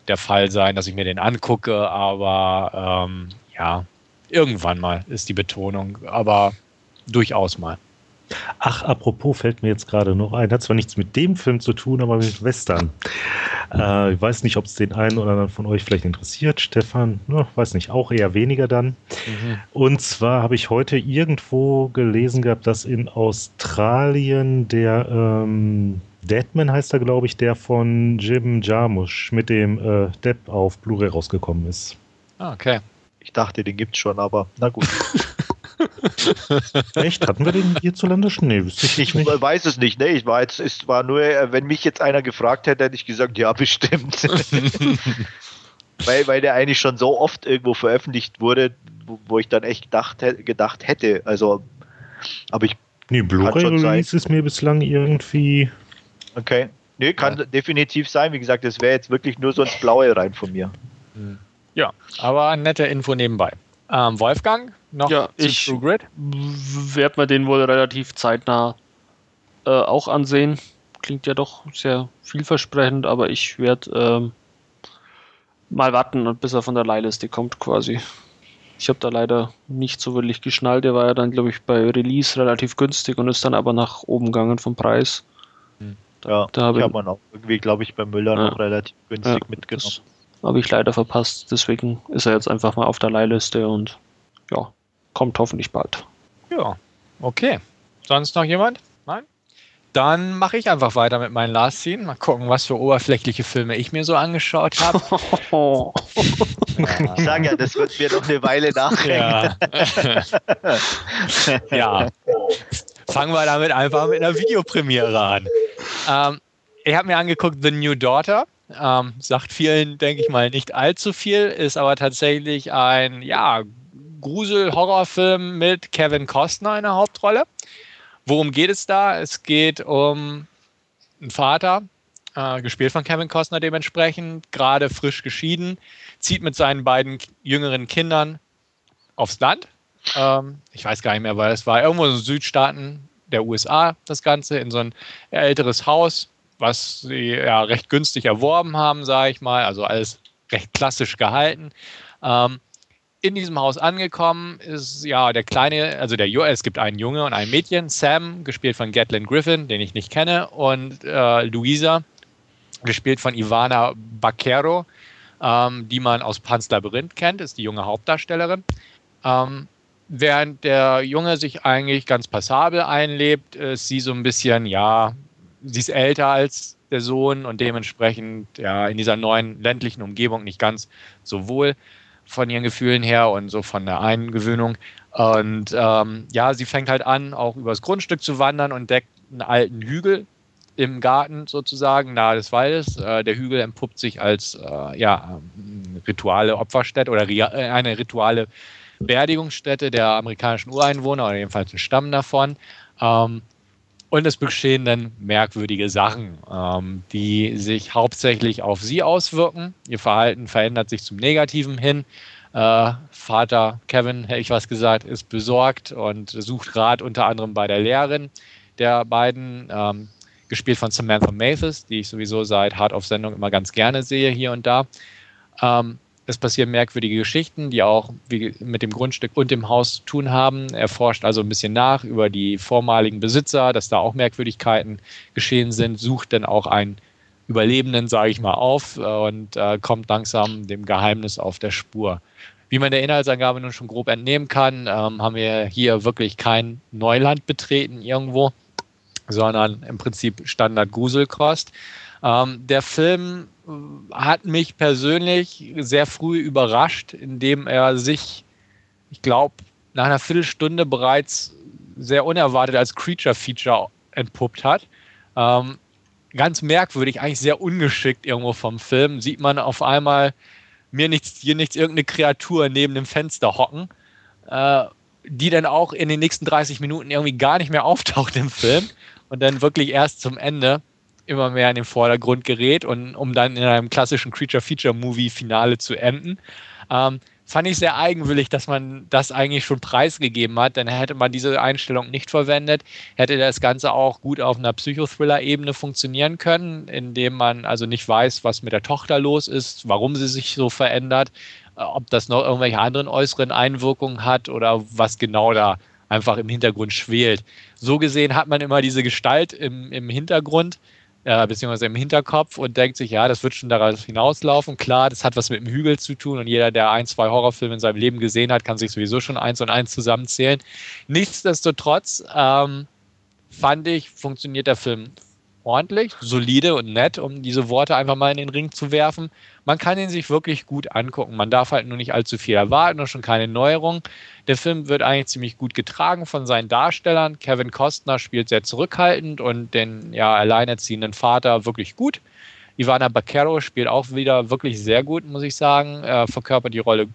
der Fall sein, dass ich mir den angucke, aber ähm, ja, irgendwann mal ist die Betonung, aber durchaus mal. Ach, apropos, fällt mir jetzt gerade noch ein, hat zwar nichts mit dem Film zu tun, aber mit Western. Äh, ich weiß nicht, ob es den einen oder anderen von euch vielleicht interessiert. Stefan, ne, weiß nicht, auch eher weniger dann. Mhm. Und zwar habe ich heute irgendwo gelesen gehabt, dass in Australien der ähm, Deadman heißt er, glaube ich, der von Jim Jarmusch mit dem äh, Depp auf Blu-ray rausgekommen ist. Ah, okay. Ich dachte, den gibt es schon, aber na gut. Echt? Hatten wir den hierzulande schon? Nee, wüsste ich, ich nicht. weiß es nicht. Nee, ich war jetzt, es war nur, äh, wenn mich jetzt einer gefragt hätte, hätte ich gesagt, ja, bestimmt. weil, weil der eigentlich schon so oft irgendwo veröffentlicht wurde, wo, wo ich dann echt gedacht, gedacht hätte. Also, aber ich. Nee, Blu-ray-Release ist mir bislang irgendwie. Okay. Nee, kann ja. definitiv sein. Wie gesagt, das wäre jetzt wirklich nur so ins Blaue rein von mir. Ja, aber nette Info nebenbei. Ähm, Wolfgang, noch ja, ich werde mir den wohl relativ zeitnah äh, auch ansehen. Klingt ja doch sehr vielversprechend, aber ich werde ähm, mal warten, bis er von der Leihliste kommt quasi. Ich habe da leider nicht so wirklich geschnallt. Der war ja dann, glaube ich, bei Release relativ günstig und ist dann aber nach oben gegangen vom Preis. Hm. Ja, da habe ich habe auch irgendwie, glaube ich, bei Müller ja, noch relativ günstig ja, mitgenommen. Habe ich leider verpasst. Deswegen ist er jetzt einfach mal auf der Leihliste und ja, kommt hoffentlich bald. Ja, okay. Sonst noch jemand? Nein? Dann mache ich einfach weiter mit meinen Last Scene. Mal gucken, was für oberflächliche Filme ich mir so angeschaut habe. ich sage ja, das wird mir noch eine Weile nachhängen. Ja. ja. fangen wir damit einfach mit einer Videopremiere an. Ähm, ich habe mir angeguckt The New Daughter. Ähm, sagt vielen, denke ich mal, nicht allzu viel, ist aber tatsächlich ein, ja, Grusel-Horrorfilm mit Kevin Costner in der Hauptrolle. Worum geht es da? Es geht um einen Vater, äh, gespielt von Kevin Costner dementsprechend, gerade frisch geschieden, zieht mit seinen beiden jüngeren Kindern aufs Land. Ähm, ich weiß gar nicht mehr, weil es war irgendwo in den Südstaaten der USA das Ganze, in so ein älteres Haus, was sie ja recht günstig erworben haben, sage ich mal, also alles recht klassisch gehalten. Ähm, in diesem Haus angekommen ist ja der kleine, also der es gibt einen Junge und ein Mädchen, Sam, gespielt von Gatlin Griffin, den ich nicht kenne, und äh, Luisa, gespielt von Ivana Baquero, ähm, die man aus Pans Labyrinth kennt, ist die junge Hauptdarstellerin. Ähm, während der Junge sich eigentlich ganz passabel einlebt, ist sie so ein bisschen, ja, sie ist älter als der Sohn und dementsprechend ja in dieser neuen ländlichen Umgebung nicht ganz so wohl von ihren Gefühlen her und so von der Eingewöhnung. Und ähm, ja, sie fängt halt an, auch übers Grundstück zu wandern und deckt einen alten Hügel im Garten sozusagen, nahe des Waldes. Äh, der Hügel entpuppt sich als äh, ja, rituale Opferstätte oder äh, eine rituale Beerdigungsstätte der amerikanischen Ureinwohner oder jedenfalls ein Stamm davon. Ähm, und es geschehen dann merkwürdige Sachen, ähm, die sich hauptsächlich auf sie auswirken. Ihr Verhalten verändert sich zum Negativen hin. Äh, Vater Kevin, hätte ich was gesagt, ist besorgt und sucht Rat unter anderem bei der Lehrerin der beiden. Ähm, gespielt von Samantha Mathis, die ich sowieso seit Hard auf Sendung immer ganz gerne sehe hier und da. Ähm, es passieren merkwürdige Geschichten, die auch mit dem Grundstück und dem Haus zu tun haben. Er forscht also ein bisschen nach über die vormaligen Besitzer, dass da auch Merkwürdigkeiten geschehen sind, sucht dann auch einen Überlebenden, sage ich mal, auf und äh, kommt langsam dem Geheimnis auf der Spur. Wie man der Inhaltsangabe nun schon grob entnehmen kann, ähm, haben wir hier wirklich kein Neuland betreten irgendwo sondern im Prinzip Standard-Gruselkost. Ähm, der Film äh, hat mich persönlich sehr früh überrascht, indem er sich, ich glaube, nach einer Viertelstunde bereits sehr unerwartet als Creature-Feature entpuppt hat. Ähm, ganz merkwürdig, eigentlich sehr ungeschickt irgendwo vom Film. Sieht man auf einmal mir nichts, hier nichts, irgendeine Kreatur neben dem Fenster hocken, äh, die dann auch in den nächsten 30 Minuten irgendwie gar nicht mehr auftaucht im Film und dann wirklich erst zum Ende immer mehr in den Vordergrund gerät und um dann in einem klassischen Creature-Feature-Movie-Finale zu enden. Ähm, fand ich sehr eigenwillig, dass man das eigentlich schon preisgegeben hat, denn hätte man diese Einstellung nicht verwendet, hätte das Ganze auch gut auf einer Psychothriller-Ebene funktionieren können, indem man also nicht weiß, was mit der Tochter los ist, warum sie sich so verändert, äh, ob das noch irgendwelche anderen äußeren Einwirkungen hat oder was genau da einfach im Hintergrund schwelt. So gesehen hat man immer diese Gestalt im, im Hintergrund, äh, beziehungsweise im Hinterkopf und denkt sich, ja, das wird schon daraus hinauslaufen. Klar, das hat was mit dem Hügel zu tun und jeder, der ein, zwei Horrorfilme in seinem Leben gesehen hat, kann sich sowieso schon eins und eins zusammenzählen. Nichtsdestotrotz ähm, fand ich, funktioniert der Film ordentlich, solide und nett, um diese Worte einfach mal in den Ring zu werfen. Man kann ihn sich wirklich gut angucken. Man darf halt nur nicht allzu viel erwarten und schon keine Neuerung. Der Film wird eigentlich ziemlich gut getragen von seinen Darstellern. Kevin Costner spielt sehr zurückhaltend und den ja, alleinerziehenden Vater wirklich gut. Ivana Baquero spielt auch wieder wirklich sehr gut, muss ich sagen. Er verkörpert die Rolle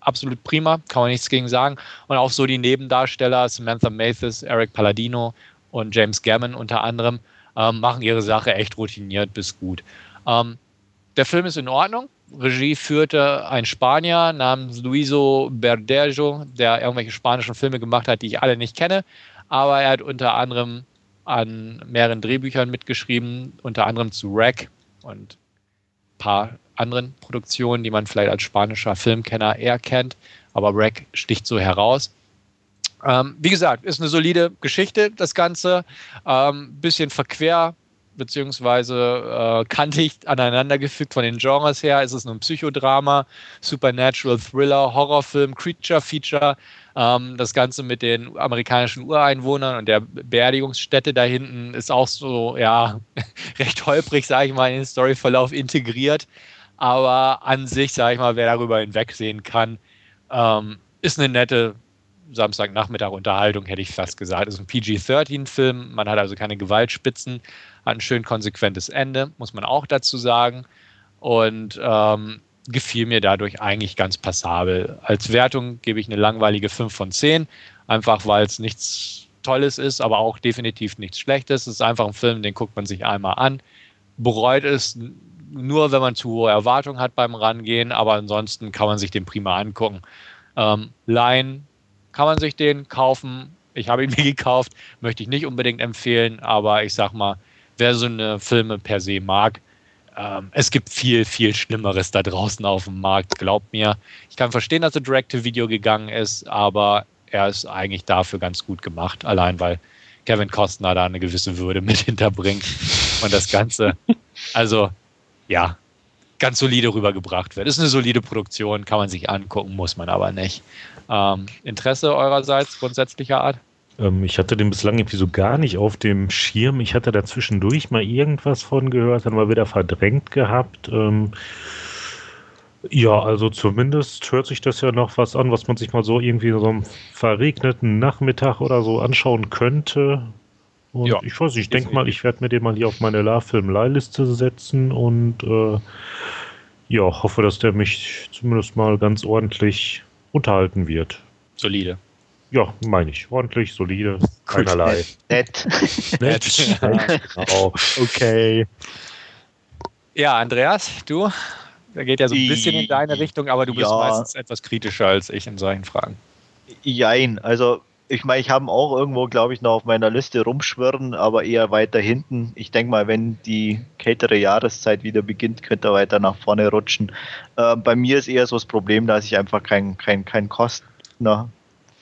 absolut prima, kann man nichts gegen sagen. Und auch so die Nebendarsteller, Samantha Mathis, Eric Palladino und James Gammon unter anderem, ähm, machen ihre Sache echt routiniert bis gut. Ähm, der Film ist in Ordnung. Regie führte ein Spanier namens Luiso Berdejo, der irgendwelche spanischen Filme gemacht hat, die ich alle nicht kenne. Aber er hat unter anderem an mehreren Drehbüchern mitgeschrieben, unter anderem zu Rack und ein paar anderen Produktionen, die man vielleicht als spanischer Filmkenner eher kennt. Aber Rack sticht so heraus. Ähm, wie gesagt, ist eine solide Geschichte, das Ganze. Ähm, bisschen verquer, beziehungsweise äh, kantig aneinandergefügt von den Genres her. Ist es nun Psychodrama, Supernatural Thriller, Horrorfilm, Creature Feature. Ähm, das Ganze mit den amerikanischen Ureinwohnern und der Beerdigungsstätte da hinten ist auch so, ja, recht holprig, sage ich mal, in den Storyverlauf integriert. Aber an sich, sage ich mal, wer darüber hinwegsehen kann, ähm, ist eine nette Samstagnachmittag Unterhaltung, hätte ich fast gesagt. Es ist ein PG-13-Film, man hat also keine Gewaltspitzen, hat ein schön konsequentes Ende, muss man auch dazu sagen. Und ähm, gefiel mir dadurch eigentlich ganz passabel. Als Wertung gebe ich eine langweilige 5 von 10, einfach weil es nichts Tolles ist, aber auch definitiv nichts Schlechtes. Es ist einfach ein Film, den guckt man sich einmal an, bereut es nur, wenn man zu hohe Erwartungen hat beim Rangehen, aber ansonsten kann man sich den prima angucken. Ähm, Line kann man sich den kaufen. Ich habe ihn mir gekauft, möchte ich nicht unbedingt empfehlen, aber ich sag mal, wer so eine Filme per se mag, ähm, es gibt viel, viel Schlimmeres da draußen auf dem Markt, glaubt mir. Ich kann verstehen, dass er Direct-to-Video gegangen ist, aber er ist eigentlich dafür ganz gut gemacht, allein weil Kevin Costner da eine gewisse Würde mit hinterbringt und das Ganze, also ja, ganz solide rübergebracht wird. Ist eine solide Produktion, kann man sich angucken, muss man aber nicht. Ähm, Interesse eurerseits grundsätzlicher Art? Ähm, ich hatte den bislang irgendwie so gar nicht auf dem Schirm. Ich hatte dazwischendurch mal irgendwas von gehört, dann mal wieder verdrängt gehabt. Ähm, ja, also zumindest hört sich das ja noch was an, was man sich mal so irgendwie so einem verregneten Nachmittag oder so anschauen könnte. Und ja, ich weiß nicht, ich denke mal, ich werde mir den mal hier auf meine La-Film-Leihliste setzen und äh, ja, hoffe, dass der mich zumindest mal ganz ordentlich unterhalten wird. Solide. Ja, meine ich. Ordentlich, solide, keinerlei. Nett. Nett. genau. Okay. Ja, Andreas, du? Der geht ja so ein bisschen in deine Richtung, aber du bist ja. meistens etwas kritischer als ich in solchen Fragen. Jein, also ich meine, ich habe auch irgendwo, glaube ich, noch auf meiner Liste rumschwirren, aber eher weiter hinten. Ich denke mal, wenn die kältere Jahreszeit wieder beginnt, könnte er weiter nach vorne rutschen. Äh, bei mir ist eher so das Problem, dass ich einfach kein, kein, kein Kostner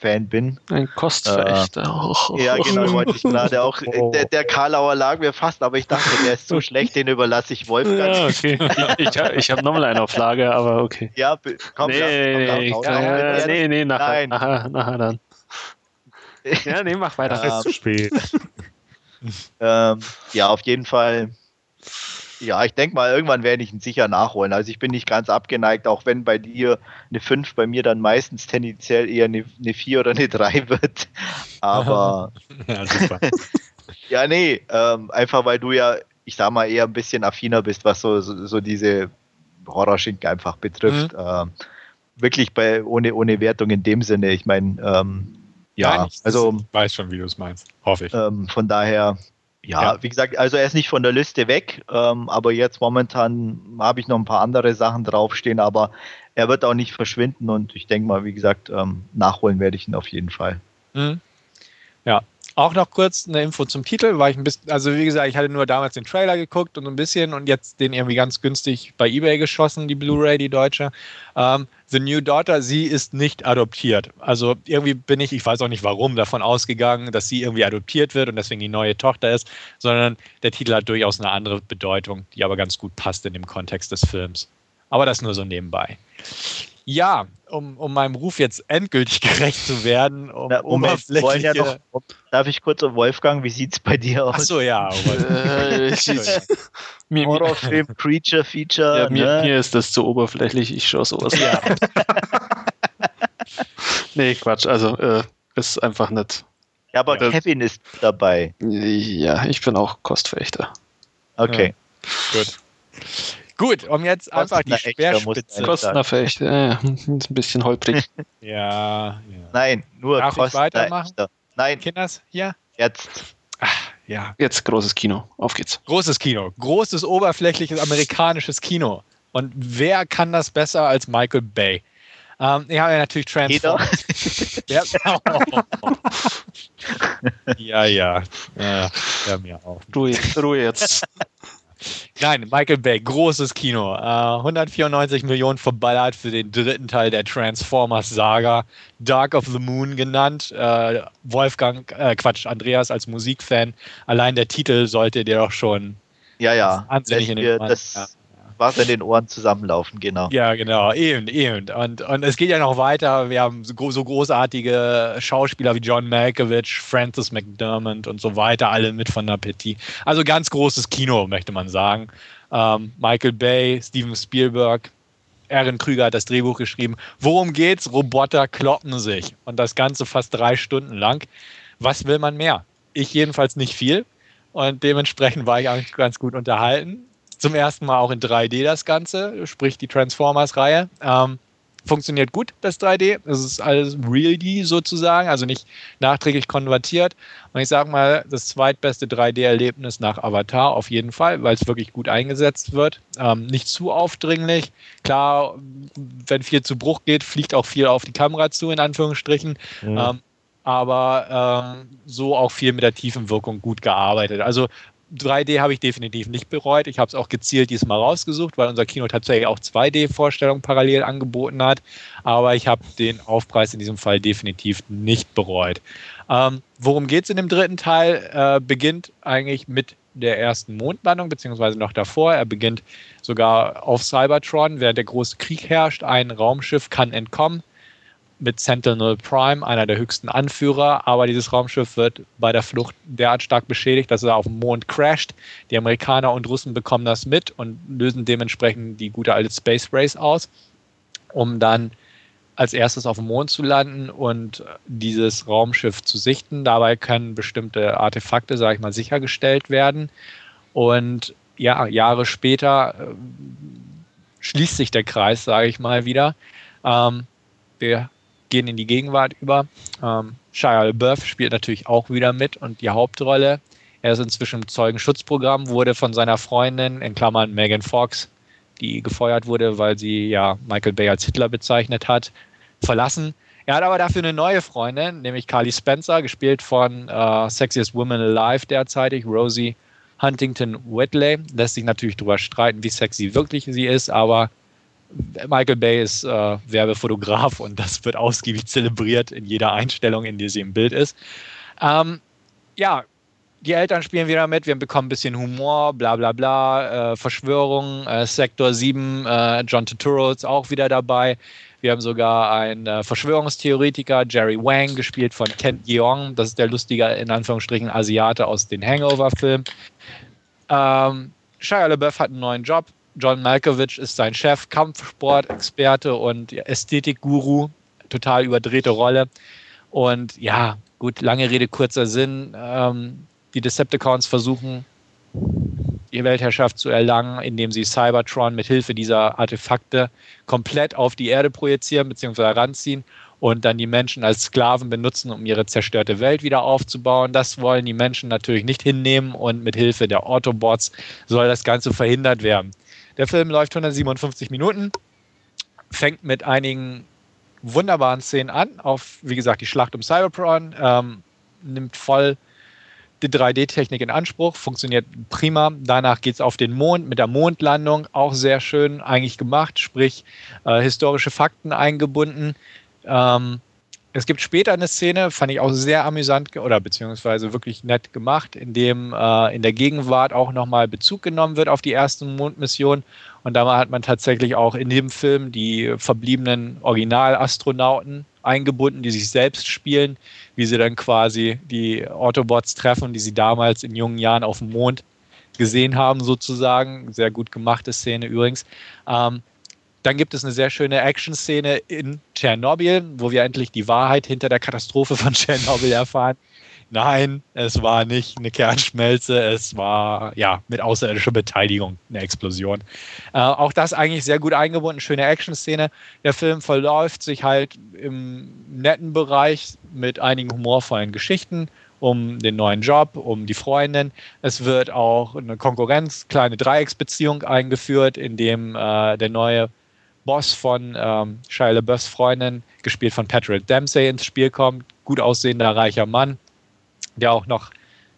Fan bin. Ein Kostverächter. Äh, ja, genau, wollte ich gerade auch. Oh. Der, der Karlauer lag mir fast, aber ich dachte, der ist so schlecht, den überlasse ich Wolfgang. Ja, okay. Ich, ich habe nochmal einen auf Lager, aber okay. Ja, komm, nee, nee, komm, komm, ja, nee, nee, nachher, nachher, nachher dann. Ja, nee, mach weiter. Das ist zu spät. ähm, ja, auf jeden Fall. Ja, ich denke mal, irgendwann werde ich ihn sicher nachholen. Also ich bin nicht ganz abgeneigt, auch wenn bei dir eine 5 bei mir dann meistens tendenziell eher eine, eine 4 oder eine 3 wird. Aber ja, super. ja, nee, ähm, einfach weil du ja, ich sag mal, eher ein bisschen affiner bist, was so, so, so diese Horrorschinken einfach betrifft. Mhm. Ähm, wirklich bei, ohne, ohne Wertung in dem Sinne. Ich meine, ähm, ja, Nein, ich also. weiß schon, wie du es meinst. Hoffe ich. Ähm, von daher, ja, ja, wie gesagt, also er ist nicht von der Liste weg, ähm, aber jetzt momentan habe ich noch ein paar andere Sachen draufstehen, aber er wird auch nicht verschwinden und ich denke mal, wie gesagt, ähm, nachholen werde ich ihn auf jeden Fall. Mhm. Ja, auch noch kurz eine Info zum Titel, weil ich ein bisschen, also wie gesagt, ich hatte nur damals den Trailer geguckt und ein bisschen und jetzt den irgendwie ganz günstig bei Ebay geschossen, die Blu-ray, die deutsche. Ähm, The New Daughter, sie ist nicht adoptiert. Also irgendwie bin ich, ich weiß auch nicht warum, davon ausgegangen, dass sie irgendwie adoptiert wird und deswegen die neue Tochter ist, sondern der Titel hat durchaus eine andere Bedeutung, die aber ganz gut passt in dem Kontext des Films. Aber das nur so nebenbei. Ja, um, um meinem Ruf jetzt endgültig gerecht zu werden, um Na, Moment, wollen ja noch, darf ich kurz, Wolfgang, wie sieht es bei dir aus? Achso, ja. äh, Horrorfilm, Creature, Feature. Ja, mir, ne? mir, ist das zu oberflächlich, ich schaue sowas. Ja. nee, Quatsch, also äh, ist einfach nicht. Ja, aber ja. Kevin ist dabei. Ja, ich bin auch Kostverächter. Okay. Ja. Gut. Gut, um jetzt einfach die Speerspitze. Kosteneffekt, ja, ein bisschen holprig. ja, ja. Nein, nur Darf ich weitermachen? Nein. Kinders, hier? Jetzt. Ach, ja. Jetzt großes Kino. Auf geht's. Großes Kino. Großes, oberflächliches amerikanisches Kino. Und wer kann das besser als Michael Bay? Ähm, ich habe ja natürlich Transformers. ja, ja, ja. ja. Ja, mir auch. Ruhe, Ruhe jetzt. Nein, Michael Bay, großes Kino. Äh, 194 Millionen verballert für den dritten Teil der Transformers-Saga. Dark of the Moon genannt. Äh, Wolfgang, äh, Quatsch, Andreas als Musikfan. Allein der Titel sollte dir doch schon ja, ja. wahnsinnig in den das, ja was in den Ohren zusammenlaufen, genau. Ja, genau, eben, eben. Und, und es geht ja noch weiter. Wir haben so, so großartige Schauspieler wie John Malkovich, Francis McDermott und so weiter, alle mit von der Petit. Also ganz großes Kino, möchte man sagen. Ähm, Michael Bay, Steven Spielberg, Aaron Krüger hat das Drehbuch geschrieben. Worum geht's? Roboter kloppen sich. Und das Ganze fast drei Stunden lang. Was will man mehr? Ich jedenfalls nicht viel. Und dementsprechend war ich eigentlich ganz gut unterhalten. Zum ersten Mal auch in 3D das Ganze, sprich die Transformers-Reihe. Ähm, funktioniert gut, das 3D. Es ist alles Real D sozusagen, also nicht nachträglich konvertiert. Und ich sage mal, das zweitbeste 3D-Erlebnis nach Avatar auf jeden Fall, weil es wirklich gut eingesetzt wird. Ähm, nicht zu aufdringlich. Klar, wenn viel zu Bruch geht, fliegt auch viel auf die Kamera zu, in Anführungsstrichen. Mhm. Ähm, aber ähm, so auch viel mit der tiefen Wirkung gut gearbeitet. Also 3D habe ich definitiv nicht bereut. Ich habe es auch gezielt diesmal rausgesucht, weil unser Kino tatsächlich auch 2D-Vorstellungen parallel angeboten hat. Aber ich habe den Aufpreis in diesem Fall definitiv nicht bereut. Ähm, worum geht es in dem dritten Teil? Äh, beginnt eigentlich mit der ersten Mondlandung, beziehungsweise noch davor. Er beginnt sogar auf Cybertron, während der große Krieg herrscht. Ein Raumschiff kann entkommen mit Sentinel Prime, einer der höchsten Anführer, aber dieses Raumschiff wird bei der Flucht derart stark beschädigt, dass er auf dem Mond crasht. Die Amerikaner und Russen bekommen das mit und lösen dementsprechend die gute alte Space Race aus, um dann als erstes auf dem Mond zu landen und dieses Raumschiff zu sichten. Dabei können bestimmte Artefakte, sage ich mal, sichergestellt werden. Und ja, Jahre später äh, schließt sich der Kreis, sage ich mal wieder. Ähm, wir gehen in die Gegenwart über. Ähm, Shia LaBeouf spielt natürlich auch wieder mit und die Hauptrolle. Er ist inzwischen im Zeugenschutzprogramm, wurde von seiner Freundin, in Klammern Megan Fox, die gefeuert wurde, weil sie ja Michael Bay als Hitler bezeichnet hat, verlassen. Er hat aber dafür eine neue Freundin, nämlich Carly Spencer, gespielt von äh, Sexiest Woman Alive derzeitig, Rosie Huntington Whitley. Lässt sich natürlich darüber streiten, wie sexy wirklich sie ist, aber Michael Bay ist äh, Werbefotograf und das wird ausgiebig zelebriert in jeder Einstellung, in der sie im Bild ist. Ähm, ja, die Eltern spielen wieder mit, wir bekommen ein bisschen Humor, bla bla bla, äh, Verschwörung, äh, Sektor 7, äh, John Turturro ist auch wieder dabei. Wir haben sogar einen äh, Verschwörungstheoretiker, Jerry Wang, gespielt von Kent Yeong. Das ist der lustige, in Anführungsstrichen, Asiate aus den Hangover-Filmen. Ähm, Shia LaBeouf hat einen neuen Job, John Malkovich ist sein Chef, Kampfsport-Experte und Ästhetikguru. Total überdrehte Rolle. Und ja, gut, lange Rede, kurzer Sinn. Ähm, die Decepticons versuchen, die Weltherrschaft zu erlangen, indem sie Cybertron mit Hilfe dieser Artefakte komplett auf die Erde projizieren bzw. heranziehen und dann die Menschen als Sklaven benutzen, um ihre zerstörte Welt wieder aufzubauen. Das wollen die Menschen natürlich nicht hinnehmen und mit Hilfe der Autobots soll das Ganze verhindert werden. Der Film läuft 157 Minuten, fängt mit einigen wunderbaren Szenen an, auf, wie gesagt, die Schlacht um Cybertron, ähm, nimmt voll die 3D-Technik in Anspruch, funktioniert prima. Danach geht es auf den Mond mit der Mondlandung, auch sehr schön eigentlich gemacht, sprich äh, historische Fakten eingebunden. Ähm, es gibt später eine Szene, fand ich auch sehr amüsant oder beziehungsweise wirklich nett gemacht, in dem äh, in der Gegenwart auch nochmal Bezug genommen wird auf die erste Mondmission. Und da hat man tatsächlich auch in dem Film die verbliebenen Originalastronauten eingebunden, die sich selbst spielen, wie sie dann quasi die Autobots treffen, die sie damals in jungen Jahren auf dem Mond gesehen haben, sozusagen. Sehr gut gemachte Szene übrigens. Ähm, dann gibt es eine sehr schöne Action-Szene in Tschernobyl, wo wir endlich die Wahrheit hinter der Katastrophe von Tschernobyl erfahren. Nein, es war nicht eine Kernschmelze, es war ja mit außerirdischer Beteiligung eine Explosion. Äh, auch das eigentlich sehr gut eingebunden, schöne Action-Szene. Der Film verläuft sich halt im netten Bereich mit einigen humorvollen Geschichten um den neuen Job, um die Freundin. Es wird auch eine Konkurrenz, kleine Dreiecksbeziehung eingeführt, in dem äh, der neue Boss von ähm, Shia LaBeoufs Freundin, gespielt von Patrick Dempsey, ins Spiel kommt. Gut aussehender, reicher Mann, der auch noch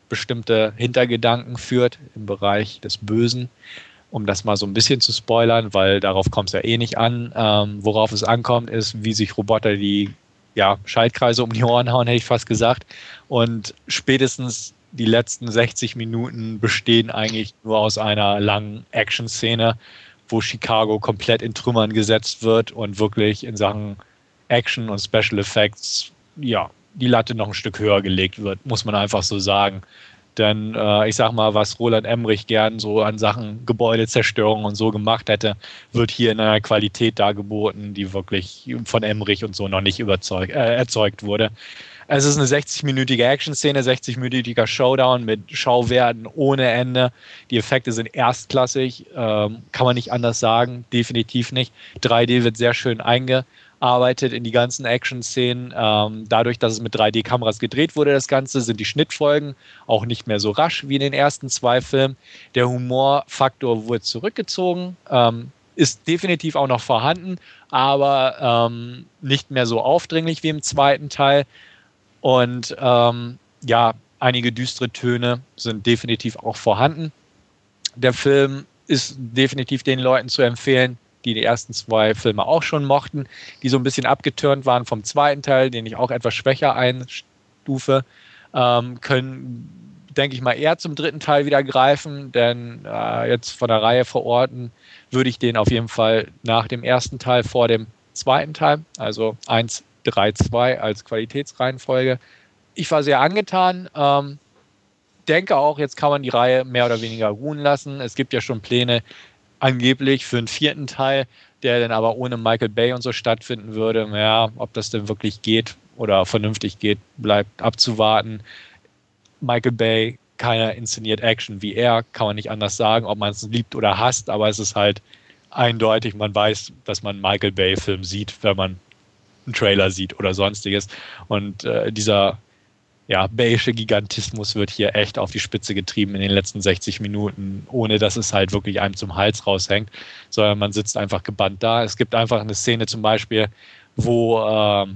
bestimmte Hintergedanken führt im Bereich des Bösen. Um das mal so ein bisschen zu spoilern, weil darauf kommt es ja eh nicht an. Ähm, worauf es ankommt, ist, wie sich Roboter die ja, Schaltkreise um die Ohren hauen, hätte ich fast gesagt. Und spätestens die letzten 60 Minuten bestehen eigentlich nur aus einer langen Action-Szene, wo Chicago komplett in Trümmern gesetzt wird und wirklich in Sachen Action und Special Effects, ja, die Latte noch ein Stück höher gelegt wird, muss man einfach so sagen. Denn äh, ich sag mal, was Roland Emmerich gern so an Sachen Gebäudezerstörung und so gemacht hätte, wird hier in einer Qualität dargeboten, die wirklich von Emmerich und so noch nicht überzeugt, äh, erzeugt wurde. Es ist eine 60-minütige Action-Szene, 60-minütiger Showdown mit Schauwerten ohne Ende. Die Effekte sind erstklassig, ähm, kann man nicht anders sagen, definitiv nicht. 3D wird sehr schön einge arbeitet in die ganzen Action-Szenen. Ähm, dadurch, dass es mit 3D-Kameras gedreht wurde, das Ganze, sind die Schnittfolgen auch nicht mehr so rasch wie in den ersten zwei Filmen. Der Humorfaktor wurde zurückgezogen, ähm, ist definitiv auch noch vorhanden, aber ähm, nicht mehr so aufdringlich wie im zweiten Teil. Und ähm, ja, einige düstere Töne sind definitiv auch vorhanden. Der Film ist definitiv den Leuten zu empfehlen, die die ersten zwei Filme auch schon mochten, die so ein bisschen abgetürnt waren vom zweiten Teil, den ich auch etwas schwächer einstufe, ähm, können, denke ich mal, eher zum dritten Teil wieder greifen, denn äh, jetzt von der Reihe verorten würde ich den auf jeden Fall nach dem ersten Teil vor dem zweiten Teil, also 1, 3, 2 als Qualitätsreihenfolge. Ich war sehr angetan. Ähm, denke auch, jetzt kann man die Reihe mehr oder weniger ruhen lassen. Es gibt ja schon Pläne, angeblich für einen vierten Teil, der dann aber ohne Michael Bay und so stattfinden würde. Ja, ob das denn wirklich geht oder vernünftig geht, bleibt abzuwarten. Michael Bay, keiner inszeniert Action wie er, kann man nicht anders sagen, ob man es liebt oder hasst, aber es ist halt eindeutig, man weiß, dass man einen Michael Bay-Film sieht, wenn man einen Trailer sieht oder sonstiges. Und äh, dieser ja, beige Gigantismus wird hier echt auf die Spitze getrieben in den letzten 60 Minuten, ohne dass es halt wirklich einem zum Hals raushängt, sondern man sitzt einfach gebannt da. Es gibt einfach eine Szene zum Beispiel, wo äh,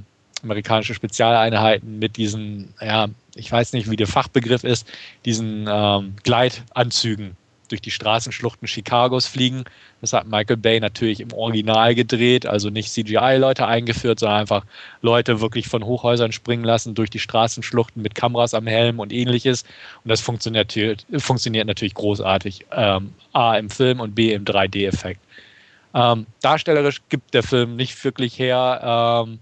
amerikanische Spezialeinheiten mit diesen, ja, ich weiß nicht, wie der Fachbegriff ist, diesen ähm, Gleitanzügen durch die Straßenschluchten Chicagos fliegen. Das hat Michael Bay natürlich im Original gedreht, also nicht CGI-Leute eingeführt, sondern einfach Leute wirklich von Hochhäusern springen lassen durch die Straßenschluchten mit Kameras am Helm und ähnliches. Und das funktioniert, funktioniert natürlich großartig. Ähm, A im Film und B im 3D-Effekt. Ähm, darstellerisch gibt der Film nicht wirklich her. Ähm,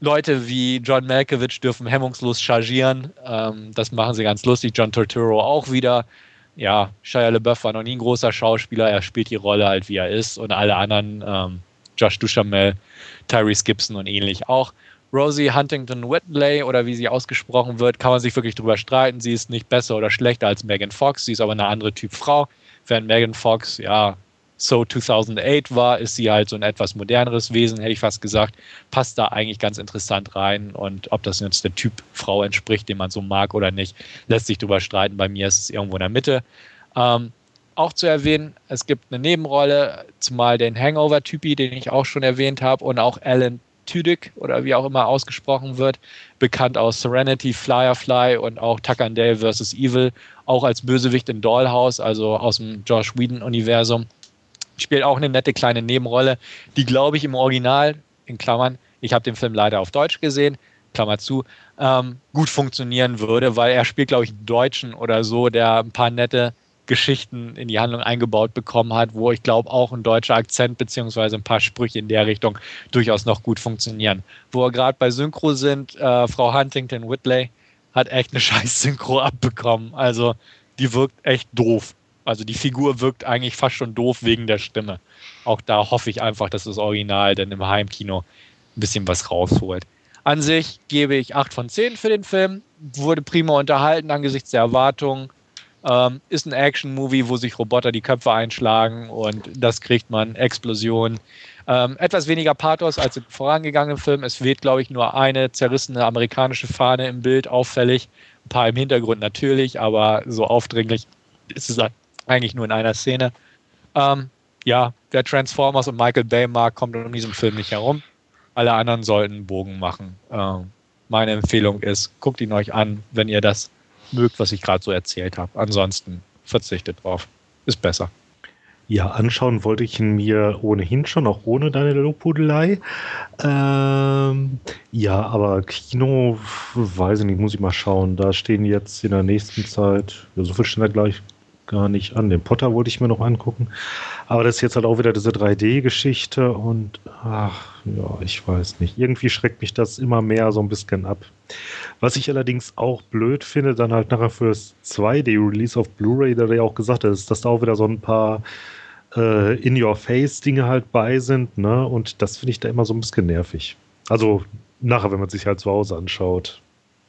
Leute wie John Malkovich dürfen hemmungslos chargieren. Ähm, das machen sie ganz lustig. John Turturro auch wieder ja, Shia LeBeouf war noch nie ein großer Schauspieler, er spielt die Rolle halt, wie er ist und alle anderen, ähm, Josh Duchamel, Tyrese Gibson und ähnlich auch. Rosie Huntington Whitley oder wie sie ausgesprochen wird, kann man sich wirklich drüber streiten. Sie ist nicht besser oder schlechter als Megan Fox, sie ist aber eine andere Typ Frau. Während Megan Fox, ja, so 2008 war, ist sie halt so ein etwas moderneres Wesen, hätte ich fast gesagt. Passt da eigentlich ganz interessant rein. Und ob das jetzt der Typ Frau entspricht, den man so mag oder nicht, lässt sich drüber streiten. Bei mir ist es irgendwo in der Mitte. Ähm, auch zu erwähnen, es gibt eine Nebenrolle, zumal den Hangover-Typi, den ich auch schon erwähnt habe, und auch Alan Tudyk oder wie auch immer ausgesprochen wird, bekannt aus Serenity, Firefly und auch Tuckandale vs. Evil, auch als Bösewicht in Dollhouse, also aus dem Josh Whedon-Universum spielt auch eine nette kleine Nebenrolle, die, glaube ich, im Original, in Klammern, ich habe den Film leider auf Deutsch gesehen, Klammer zu, ähm, gut funktionieren würde, weil er spielt, glaube ich, einen Deutschen oder so, der ein paar nette Geschichten in die Handlung eingebaut bekommen hat, wo ich glaube auch ein deutscher Akzent beziehungsweise ein paar Sprüche in der Richtung durchaus noch gut funktionieren. Wo wir gerade bei Synchro sind, äh, Frau Huntington Whitley hat echt eine scheiß Synchro abbekommen. Also die wirkt echt doof. Also die Figur wirkt eigentlich fast schon doof wegen der Stimme. Auch da hoffe ich einfach, dass das Original dann im Heimkino ein bisschen was rausholt. An sich gebe ich 8 von 10 für den Film. Wurde prima unterhalten angesichts der Erwartungen. Ähm, ist ein Action-Movie, wo sich Roboter die Köpfe einschlagen und das kriegt man. Explosion. Ähm, etwas weniger Pathos als im vorangegangenen Film. Es weht, glaube ich, nur eine zerrissene amerikanische Fahne im Bild auffällig. Ein paar im Hintergrund natürlich, aber so aufdringlich ist es eigentlich nur in einer Szene. Ähm, ja, wer Transformers und Michael Bay mag, kommt um diesen Film nicht herum. Alle anderen sollten einen Bogen machen. Ähm, meine Empfehlung ist, guckt ihn euch an, wenn ihr das mögt, was ich gerade so erzählt habe. Ansonsten verzichtet drauf. Ist besser. Ja, anschauen wollte ich ihn mir ohnehin schon, auch ohne deine Lobhudelei. Ähm, ja, aber Kino, weiß ich nicht, muss ich mal schauen. Da stehen jetzt in der nächsten Zeit, ja, so viel stehen da gleich gar nicht an. Den Potter wollte ich mir noch angucken. Aber das ist jetzt halt auch wieder diese 3D-Geschichte und ach, ja, ich weiß nicht. Irgendwie schreckt mich das immer mehr so ein bisschen ab. Was ich allerdings auch blöd finde, dann halt nachher fürs 2D-Release auf Blu-ray, da ja auch gesagt ist, dass da auch wieder so ein paar äh, In-Your-Face-Dinge halt bei sind, ne? Und das finde ich da immer so ein bisschen nervig. Also nachher, wenn man sich halt zu Hause anschaut.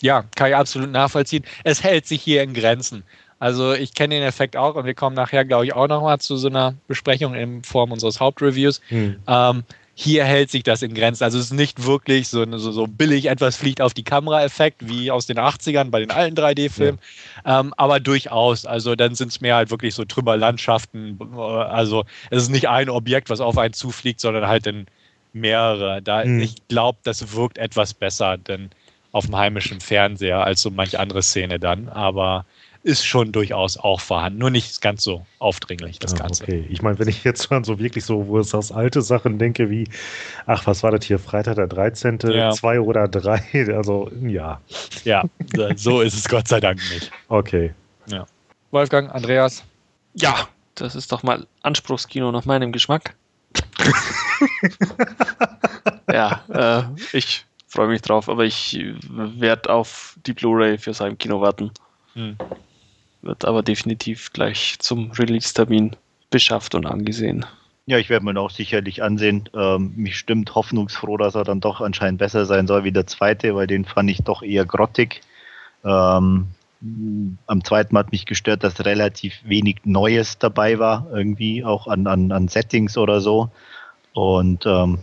Ja, kann ich absolut nachvollziehen. Es hält sich hier in Grenzen. Also ich kenne den Effekt auch und wir kommen nachher, glaube ich, auch nochmal zu so einer Besprechung in Form unseres Hauptreviews. Hm. Ähm, hier hält sich das in Grenzen. Also es ist nicht wirklich so, so, so billig, etwas fliegt auf die Kamera-Effekt wie aus den 80ern bei den alten 3D-Filmen, ja. ähm, aber durchaus. Also dann sind es mehr halt wirklich so Trümmerlandschaften. Also es ist nicht ein Objekt, was auf einen zufliegt, sondern halt dann mehrere. Da, hm. Ich glaube, das wirkt etwas besser denn auf dem heimischen Fernseher als so manche andere Szene dann. Aber ist schon durchaus auch vorhanden. Nur nicht ganz so aufdringlich, das ah, Ganze. Okay, ich meine, wenn ich jetzt schon so wirklich so, wo es aus alte Sachen denke, wie, ach, was war das hier, Freitag der 13., ja. zwei oder drei, also ja. Ja, so ist es Gott sei Dank nicht. Okay. Ja. Wolfgang, Andreas? Ja, das ist doch mal Anspruchskino nach meinem Geschmack. ja, äh, ich freue mich drauf, aber ich werde auf die Blu-ray für sein Kino warten. Hm wird aber definitiv gleich zum Release-Termin beschafft und angesehen. Ja, ich werde mir auch sicherlich ansehen. Ähm, mich stimmt hoffnungsfroh, dass er dann doch anscheinend besser sein soll wie der zweite, weil den fand ich doch eher grottig. Ähm, am zweiten hat mich gestört, dass relativ wenig Neues dabei war, irgendwie auch an, an, an Settings oder so. Und ähm,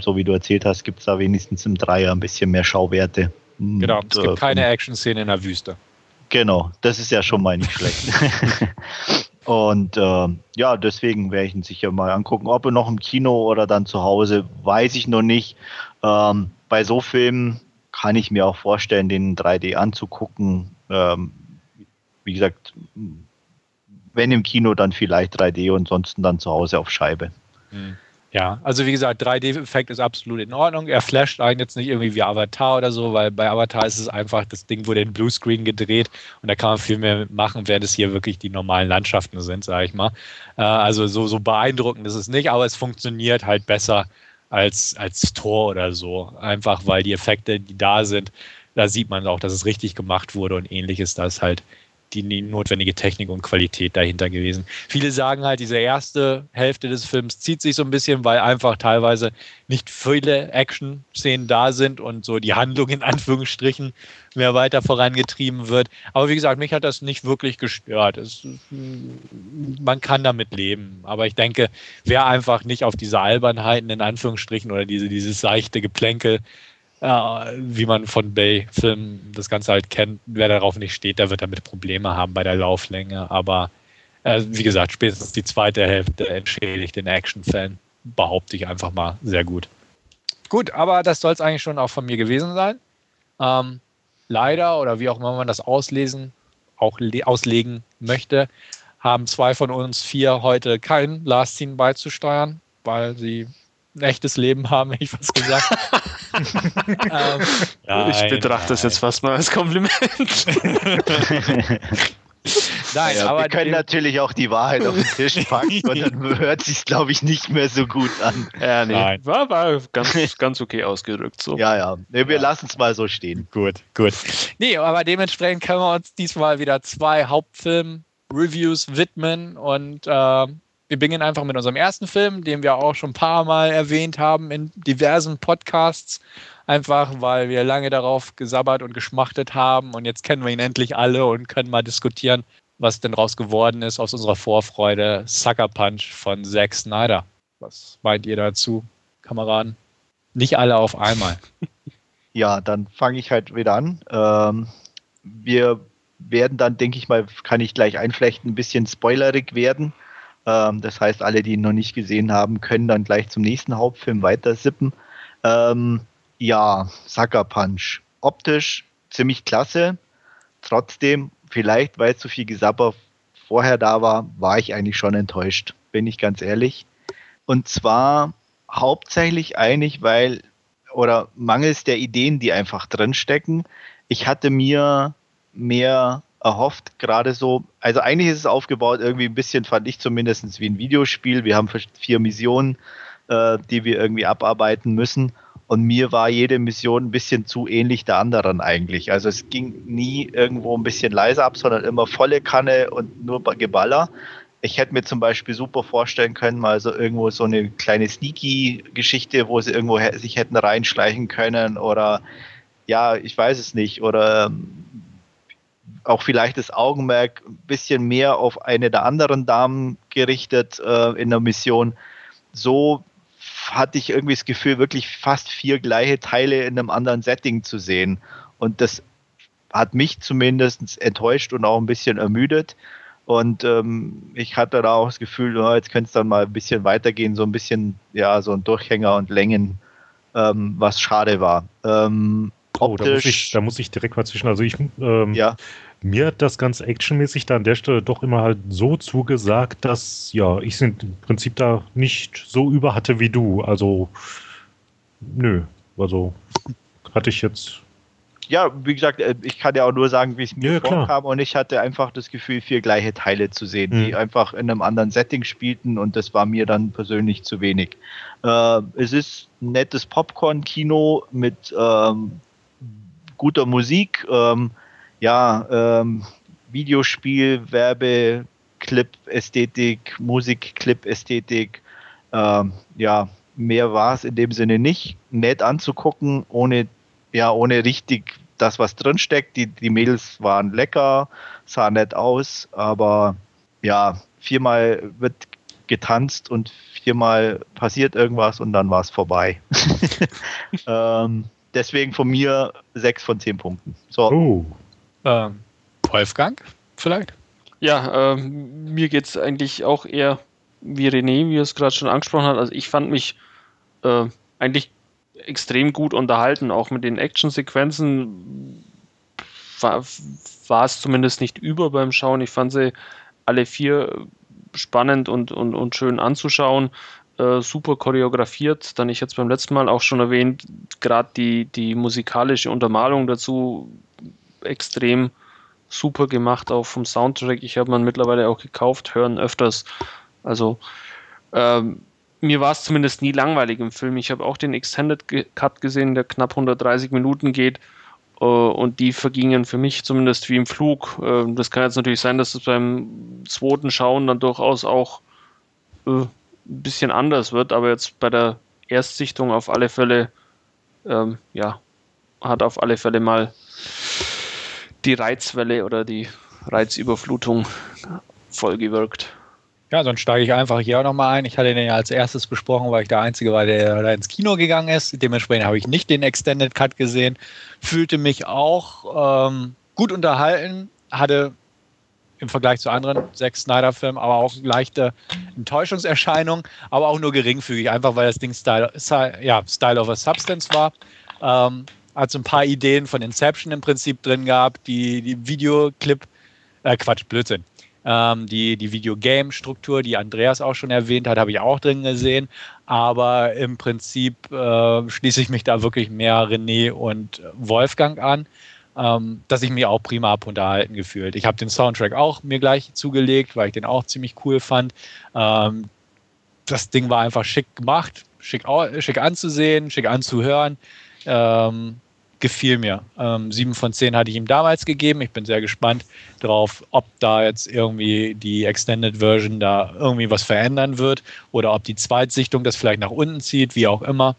so wie du erzählt hast, gibt es da wenigstens im Dreier ein bisschen mehr Schauwerte. Genau, es gibt äh, keine Action-Szene in der Wüste. Genau, das ist ja schon mal nicht schlecht. Und äh, ja, deswegen werde ich ihn sicher mal angucken. Ob er noch im Kino oder dann zu Hause, weiß ich noch nicht. Ähm, bei so Filmen kann ich mir auch vorstellen, den in 3D anzugucken. Ähm, wie gesagt, wenn im Kino, dann vielleicht 3D und ansonsten dann zu Hause auf Scheibe. Mhm. Ja, also wie gesagt, 3D-Effekt ist absolut in Ordnung. Er flasht einen jetzt nicht irgendwie wie Avatar oder so, weil bei Avatar ist es einfach, das Ding wurde in Bluescreen gedreht und da kann man viel mehr machen, während es hier wirklich die normalen Landschaften sind, sage ich mal. Äh, also so, so beeindruckend ist es nicht, aber es funktioniert halt besser als, als Tor oder so. Einfach weil die Effekte, die da sind, da sieht man auch, dass es richtig gemacht wurde und ähnliches, da ist halt die notwendige Technik und Qualität dahinter gewesen. Viele sagen halt, diese erste Hälfte des Films zieht sich so ein bisschen, weil einfach teilweise nicht viele Action-Szenen da sind und so die Handlung in Anführungsstrichen mehr weiter vorangetrieben wird. Aber wie gesagt, mich hat das nicht wirklich gestört. Es, man kann damit leben. Aber ich denke, wer einfach nicht auf diese Albernheiten in Anführungsstrichen oder diese, dieses seichte Geplänkel äh, wie man von Bay-Filmen das Ganze halt kennt. Wer darauf nicht steht, der wird damit Probleme haben bei der Lauflänge. Aber äh, wie gesagt, spätestens die zweite Hälfte entschädigt den Action-Fan, behaupte ich einfach mal sehr gut. Gut, aber das soll es eigentlich schon auch von mir gewesen sein. Ähm, leider, oder wie auch immer man das auslesen, auch auslegen möchte, haben zwei von uns vier heute kein Last Scene beizusteuern, weil sie ein echtes Leben haben, hätte ich fast gesagt. ähm, nein, ich betrachte das jetzt fast mal als Kompliment. Nein, ja, aber wir können natürlich auch die Wahrheit auf den Tisch packen und dann hört sich glaube ich, nicht mehr so gut an. Ja, nee. Nein. War, war ganz, ganz okay ausgedrückt. So. Ja, ja. Nee, wir ja. lassen es mal so stehen. Gut, gut. Nee, aber dementsprechend können wir uns diesmal wieder zwei Hauptfilm-Reviews widmen und äh, wir beginnen einfach mit unserem ersten Film, den wir auch schon ein paar Mal erwähnt haben in diversen Podcasts. Einfach weil wir lange darauf gesabbert und geschmachtet haben und jetzt kennen wir ihn endlich alle und können mal diskutieren, was denn raus geworden ist aus unserer Vorfreude. Sucker Punch von Zack Snyder. Was meint ihr dazu, Kameraden? Nicht alle auf einmal. Ja, dann fange ich halt wieder an. Ähm, wir werden dann, denke ich mal, kann ich gleich einflechten, ein bisschen spoilerig werden. Ähm, das heißt, alle, die ihn noch nicht gesehen haben, können dann gleich zum nächsten Hauptfilm weiter sippen. Ähm, ja, Sucker Punch. Optisch ziemlich klasse. Trotzdem, vielleicht weil zu viel Gesapper vorher da war, war ich eigentlich schon enttäuscht, bin ich ganz ehrlich. Und zwar hauptsächlich eigentlich, weil, oder mangels der Ideen, die einfach drinstecken. Ich hatte mir mehr erhofft, gerade so. Also eigentlich ist es aufgebaut irgendwie ein bisschen, fand ich zumindest wie ein Videospiel. Wir haben vier Missionen, äh, die wir irgendwie abarbeiten müssen. Und mir war jede Mission ein bisschen zu ähnlich der anderen eigentlich. Also es ging nie irgendwo ein bisschen leiser ab, sondern immer volle Kanne und nur Geballer. Ich hätte mir zum Beispiel super vorstellen können, mal so irgendwo so eine kleine Sneaky-Geschichte, wo sie irgendwo sich hätten reinschleichen können oder ja, ich weiß es nicht. Oder ähm, auch vielleicht das Augenmerk ein bisschen mehr auf eine der anderen Damen gerichtet äh, in der Mission. So hatte ich irgendwie das Gefühl, wirklich fast vier gleiche Teile in einem anderen Setting zu sehen. Und das hat mich zumindest enttäuscht und auch ein bisschen ermüdet. Und ähm, ich hatte da auch das Gefühl, oh, jetzt könnte es dann mal ein bisschen weitergehen, so ein bisschen, ja, so ein Durchhänger und Längen, ähm, was schade war. Ähm, oh, da muss, ich, da muss ich direkt mal zwischen. Also ich, ähm, ja mir hat das ganz actionmäßig da an der Stelle doch immer halt so zugesagt, dass ja, ich es im Prinzip da nicht so über hatte wie du. Also, nö, also hatte ich jetzt. Ja, wie gesagt, äh, ich kann ja auch nur sagen, wie es mir ja, vorkam und ich hatte einfach das Gefühl, vier gleiche Teile zu sehen, mhm. die einfach in einem anderen Setting spielten und das war mir dann persönlich zu wenig. Äh, es ist ein nettes Popcorn-Kino mit ähm, guter Musik. Ähm, ja, ähm, Videospiel, Werbe, Clip, Ästhetik, Musik, Clip, Ästhetik. Ähm, ja, mehr war es in dem Sinne nicht. Nett anzugucken, ohne, ja, ohne richtig das, was drinsteckt. Die, die Mädels waren lecker, sah nett aus, aber ja, viermal wird getanzt und viermal passiert irgendwas und dann war es vorbei. ähm, deswegen von mir sechs von zehn Punkten. So. Uh. Ähm, Wolfgang, vielleicht? Ja, ähm, mir geht es eigentlich auch eher wie René, wie er es gerade schon angesprochen hat. Also ich fand mich äh, eigentlich extrem gut unterhalten, auch mit den Actionsequenzen war, war es zumindest nicht über beim Schauen. Ich fand sie alle vier spannend und, und, und schön anzuschauen. Äh, super choreografiert. Dann ich jetzt beim letzten Mal auch schon erwähnt, gerade die, die musikalische Untermalung dazu extrem super gemacht, auch vom Soundtrack. Ich habe man mittlerweile auch gekauft, hören öfters. Also ähm, mir war es zumindest nie langweilig im Film. Ich habe auch den Extended Cut gesehen, der knapp 130 Minuten geht. Äh, und die vergingen für mich zumindest wie im Flug. Äh, das kann jetzt natürlich sein, dass es beim zweiten Schauen dann durchaus auch äh, ein bisschen anders wird, aber jetzt bei der Erstsichtung auf alle Fälle, ähm, ja, hat auf alle Fälle mal die Reizwelle oder die Reizüberflutung voll gewirkt. Ja, sonst steige ich einfach hier auch nochmal ein. Ich hatte den ja als erstes besprochen, weil ich der Einzige war, der da ins Kino gegangen ist. Dementsprechend habe ich nicht den Extended Cut gesehen. Fühlte mich auch ähm, gut unterhalten, hatte im Vergleich zu anderen Zack Snyder-Filmen aber auch leichte Enttäuschungserscheinungen, aber auch nur geringfügig, einfach weil das Ding Style, ja, Style a Substance war. Ähm, hat so ein paar Ideen von Inception im Prinzip drin gehabt, die, die Videoclip, äh, Quatsch, Blödsinn. Ähm, die, die Videogame-Struktur, die Andreas auch schon erwähnt hat, habe ich auch drin gesehen. Aber im Prinzip äh, schließe ich mich da wirklich mehr René und Wolfgang an, ähm, dass ich mich auch prima ab unterhalten gefühlt. Ich habe den Soundtrack auch mir gleich zugelegt, weil ich den auch ziemlich cool fand. Ähm, das Ding war einfach schick gemacht, schick, schick anzusehen, schick anzuhören. Ähm, gefiel mir. Ähm, 7 von 10 hatte ich ihm damals gegeben. Ich bin sehr gespannt drauf, ob da jetzt irgendwie die Extended Version da irgendwie was verändern wird oder ob die Zweitsichtung das vielleicht nach unten zieht, wie auch immer.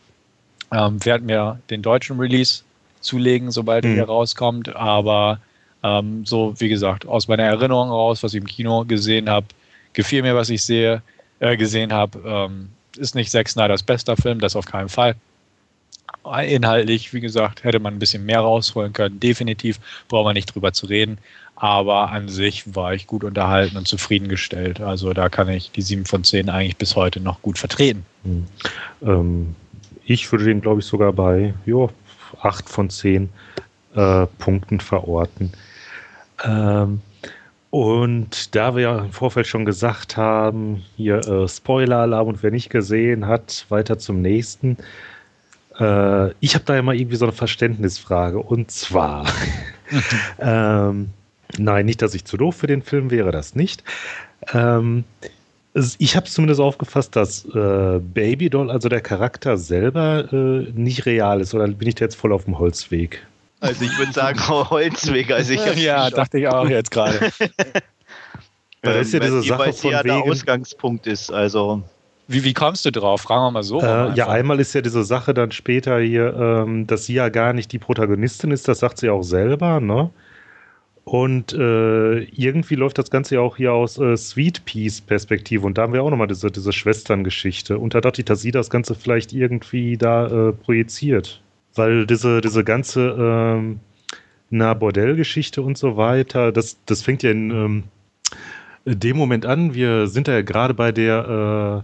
Ähm, werde mir den deutschen Release zulegen, sobald mhm. er rauskommt. Aber ähm, so, wie gesagt, aus meiner Erinnerung raus, was ich im Kino gesehen habe, gefiel mir, was ich sehe, äh, gesehen habe. Ähm, ist nicht Zack Snyders bester Film, das auf keinen Fall. Inhaltlich, wie gesagt, hätte man ein bisschen mehr rausholen können. Definitiv brauchen wir nicht drüber zu reden. Aber an sich war ich gut unterhalten und zufriedengestellt. Also da kann ich die 7 von 10 eigentlich bis heute noch gut vertreten. Hm. Ähm, ich würde den, glaube ich, sogar bei jo, 8 von 10 äh, Punkten verorten. Ähm, und da wir ja im Vorfeld schon gesagt haben, hier äh, Spoiler-Alarm und wer nicht gesehen hat, weiter zum nächsten. Äh, ich habe da ja mal irgendwie so eine Verständnisfrage. Und zwar, ähm, Nein, nicht, dass ich zu doof für den Film wäre, das nicht. Ähm, ich habe es zumindest aufgefasst, dass äh, Babydoll, also der Charakter selber, äh, nicht real ist. Oder bin ich da jetzt voll auf dem Holzweg? Also ich würde sagen Holzweg. Also ich ja, dachte ich auch jetzt gerade. Weil das ist ja diese Sache von ja wegen, der Ausgangspunkt ist. Also Wie, wie kommst du drauf? Fragen wir mal so. Äh, ja, einmal ist ja diese Sache dann später hier, ähm, dass sie ja gar nicht die Protagonistin ist, das sagt sie auch selber, ne? Und äh, irgendwie läuft das Ganze ja auch hier aus äh, Sweet Peas Perspektive und da haben wir auch nochmal diese, diese Schwesterngeschichte. Und da dachte ich, dass sie das Ganze vielleicht irgendwie da äh, projiziert. Weil diese, diese ganze ähm, na, Bordellgeschichte und so weiter, das, das fängt ja in ähm, dem Moment an. Wir sind ja gerade bei der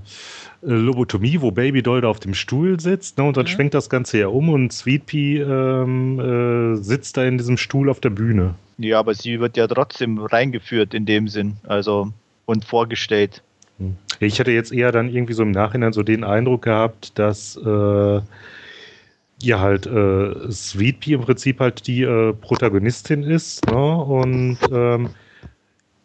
äh, Lobotomie, wo Baby Doll da auf dem Stuhl sitzt, ne, und dann Mhm. schwenkt das Ganze ja um und Sweet Pea ähm, äh, sitzt da in diesem Stuhl auf der Bühne. ja, aber sie wird ja trotzdem reingeführt in dem Sinn. Also und vorgestellt. Hm. Ich hatte jetzt eher dann irgendwie so im Nachhinein so den Eindruck gehabt, dass äh, ja halt äh, Sweet Pea im Prinzip halt die äh, Protagonistin ist, ne? Und ähm,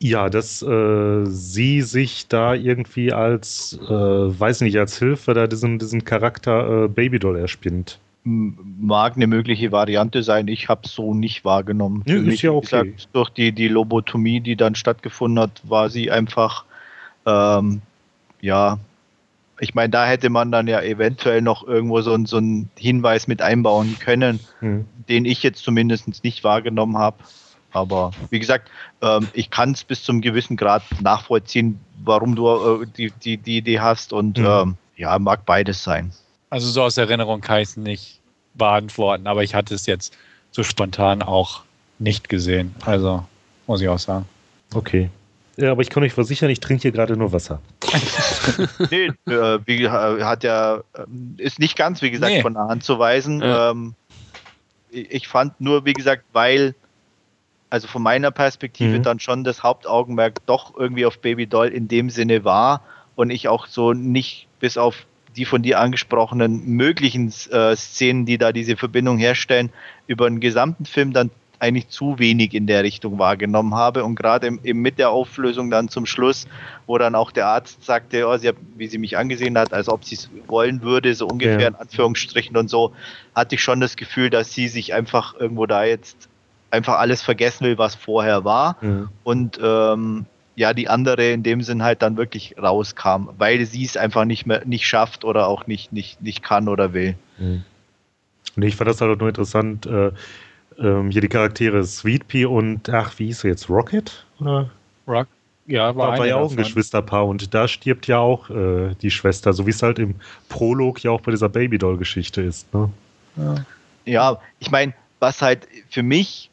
ja, dass äh, sie sich da irgendwie als, äh, weiß nicht, als Hilfe da diesen, diesen Charakter äh, Babydoll erspinnt. Mag eine mögliche Variante sein. Ich habe es so nicht wahrgenommen. Nö, Für ist mich, ja okay. gesagt, durch die, die Lobotomie, die dann stattgefunden hat, war sie einfach, ähm, ja, ich meine, da hätte man dann ja eventuell noch irgendwo so, so einen Hinweis mit einbauen können, Hm. den ich jetzt zumindest nicht wahrgenommen habe. Aber wie gesagt, ähm, ich kann es bis zum gewissen Grad nachvollziehen, warum du äh, die, die, die Idee hast. Und Mhm. ähm, ja, mag beides sein. Also so aus Erinnerung kann ich es nicht beantworten, aber ich hatte es jetzt so spontan auch nicht gesehen. Also muss ich auch sagen. Okay. Ja, aber ich kann euch versichern, ich trinke hier gerade nur Wasser. Nee, äh, wie, äh, hat ja, ähm, ist nicht ganz, wie gesagt, Nee. von der Hand zu weisen. Ja. Ähm, ich fand nur, wie gesagt, weil, also von meiner Perspektive Mhm. dann schon das Hauptaugenmerk doch irgendwie auf Baby Doll in dem Sinne war und ich auch so nicht bis auf die von dir angesprochenen möglichen äh, Szenen, die da diese Verbindung herstellen, über den gesamten Film dann eigentlich zu wenig in der Richtung wahrgenommen habe und gerade im mit der Auflösung dann zum Schluss, wo dann auch der Arzt sagte, oh, sie hat, wie sie mich angesehen hat, als ob sie es wollen würde, so ungefähr Ja. in Anführungsstrichen und so, hatte ich schon das Gefühl, dass sie sich einfach irgendwo da jetzt einfach alles vergessen will, was vorher war Hm. und ähm, ja, die andere in dem Sinn halt dann wirklich rauskam, weil sie es einfach nicht mehr nicht schafft oder auch nicht, nicht, nicht kann oder will. Hm. Nee, ich fand das halt auch nur interessant. Äh, ähm, hier die Charaktere Sweet Pea und, ach, wie hieß er jetzt? Rocket? Oder? Rock, ja, war, War, ja auch ein. Geschwisterpaar und da stirbt ja auch äh, die Schwester, so wie es halt im Prolog ja auch bei dieser Babydoll-Geschichte ist. Ne? Ja. Ja, ich meine, was halt für mich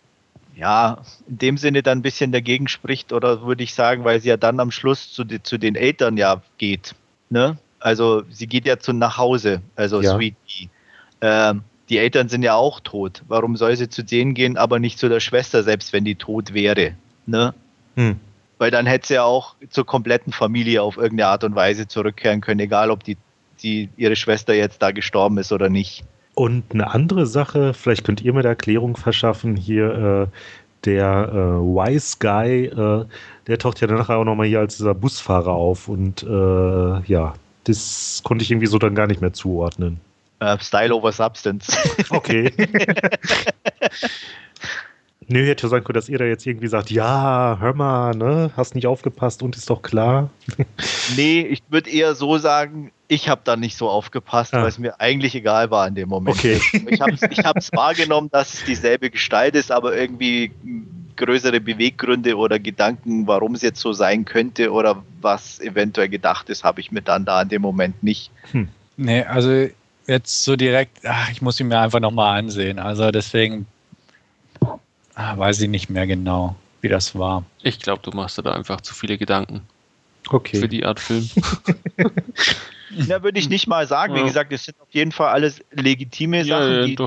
ja in dem Sinne dann ein bisschen dagegen spricht, oder würde ich sagen, weil sie ja dann am Schluss zu, die, zu den Eltern ja geht. Ne? Also sie geht ja zu nach Hause, also Ja. Sweet Pea. Ähm, die Eltern sind ja auch tot. Warum soll sie zu denen gehen, aber nicht zu der Schwester, selbst wenn die tot wäre? Ne? Hm. Weil dann hätte sie ja auch zur kompletten Familie auf irgendeine Art und Weise zurückkehren können, egal ob die, die ihre Schwester jetzt da gestorben ist oder nicht. Und eine andere Sache, vielleicht könnt ihr mir da Erklärung verschaffen, hier äh, der äh, Wise Guy, äh, der taucht ja nachher auch nochmal hier als dieser Busfahrer auf und äh, ja, das konnte ich irgendwie so dann gar nicht mehr zuordnen. Äh, Style over Substance. Okay. Nö, hätte ja sein können, dass ihr da jetzt irgendwie sagt, ja, hör mal, ne, hast nicht aufgepasst und ist doch klar. nee, ich würde eher so sagen, ich habe da nicht so aufgepasst, Ah. weil es mir eigentlich egal war in dem Moment. Okay. Ich habe ich hab's wahrgenommen, dass es dieselbe Gestalt ist, aber irgendwie größere Beweggründe oder Gedanken, warum es jetzt so sein könnte oder was eventuell gedacht ist, habe ich mir dann da in dem Moment nicht. Nee, also jetzt so direkt, ach, ich muss ihn mir einfach nochmal ansehen. Also deswegen ah, weiß ich nicht mehr genau, wie das war. Ich glaube, du machst dir da einfach zu viele Gedanken Okay. für die Art Film. Ja, würde ich nicht mal sagen. Wie Ja. gesagt, es sind auf jeden Fall alles legitime ja, Sachen, ja, die,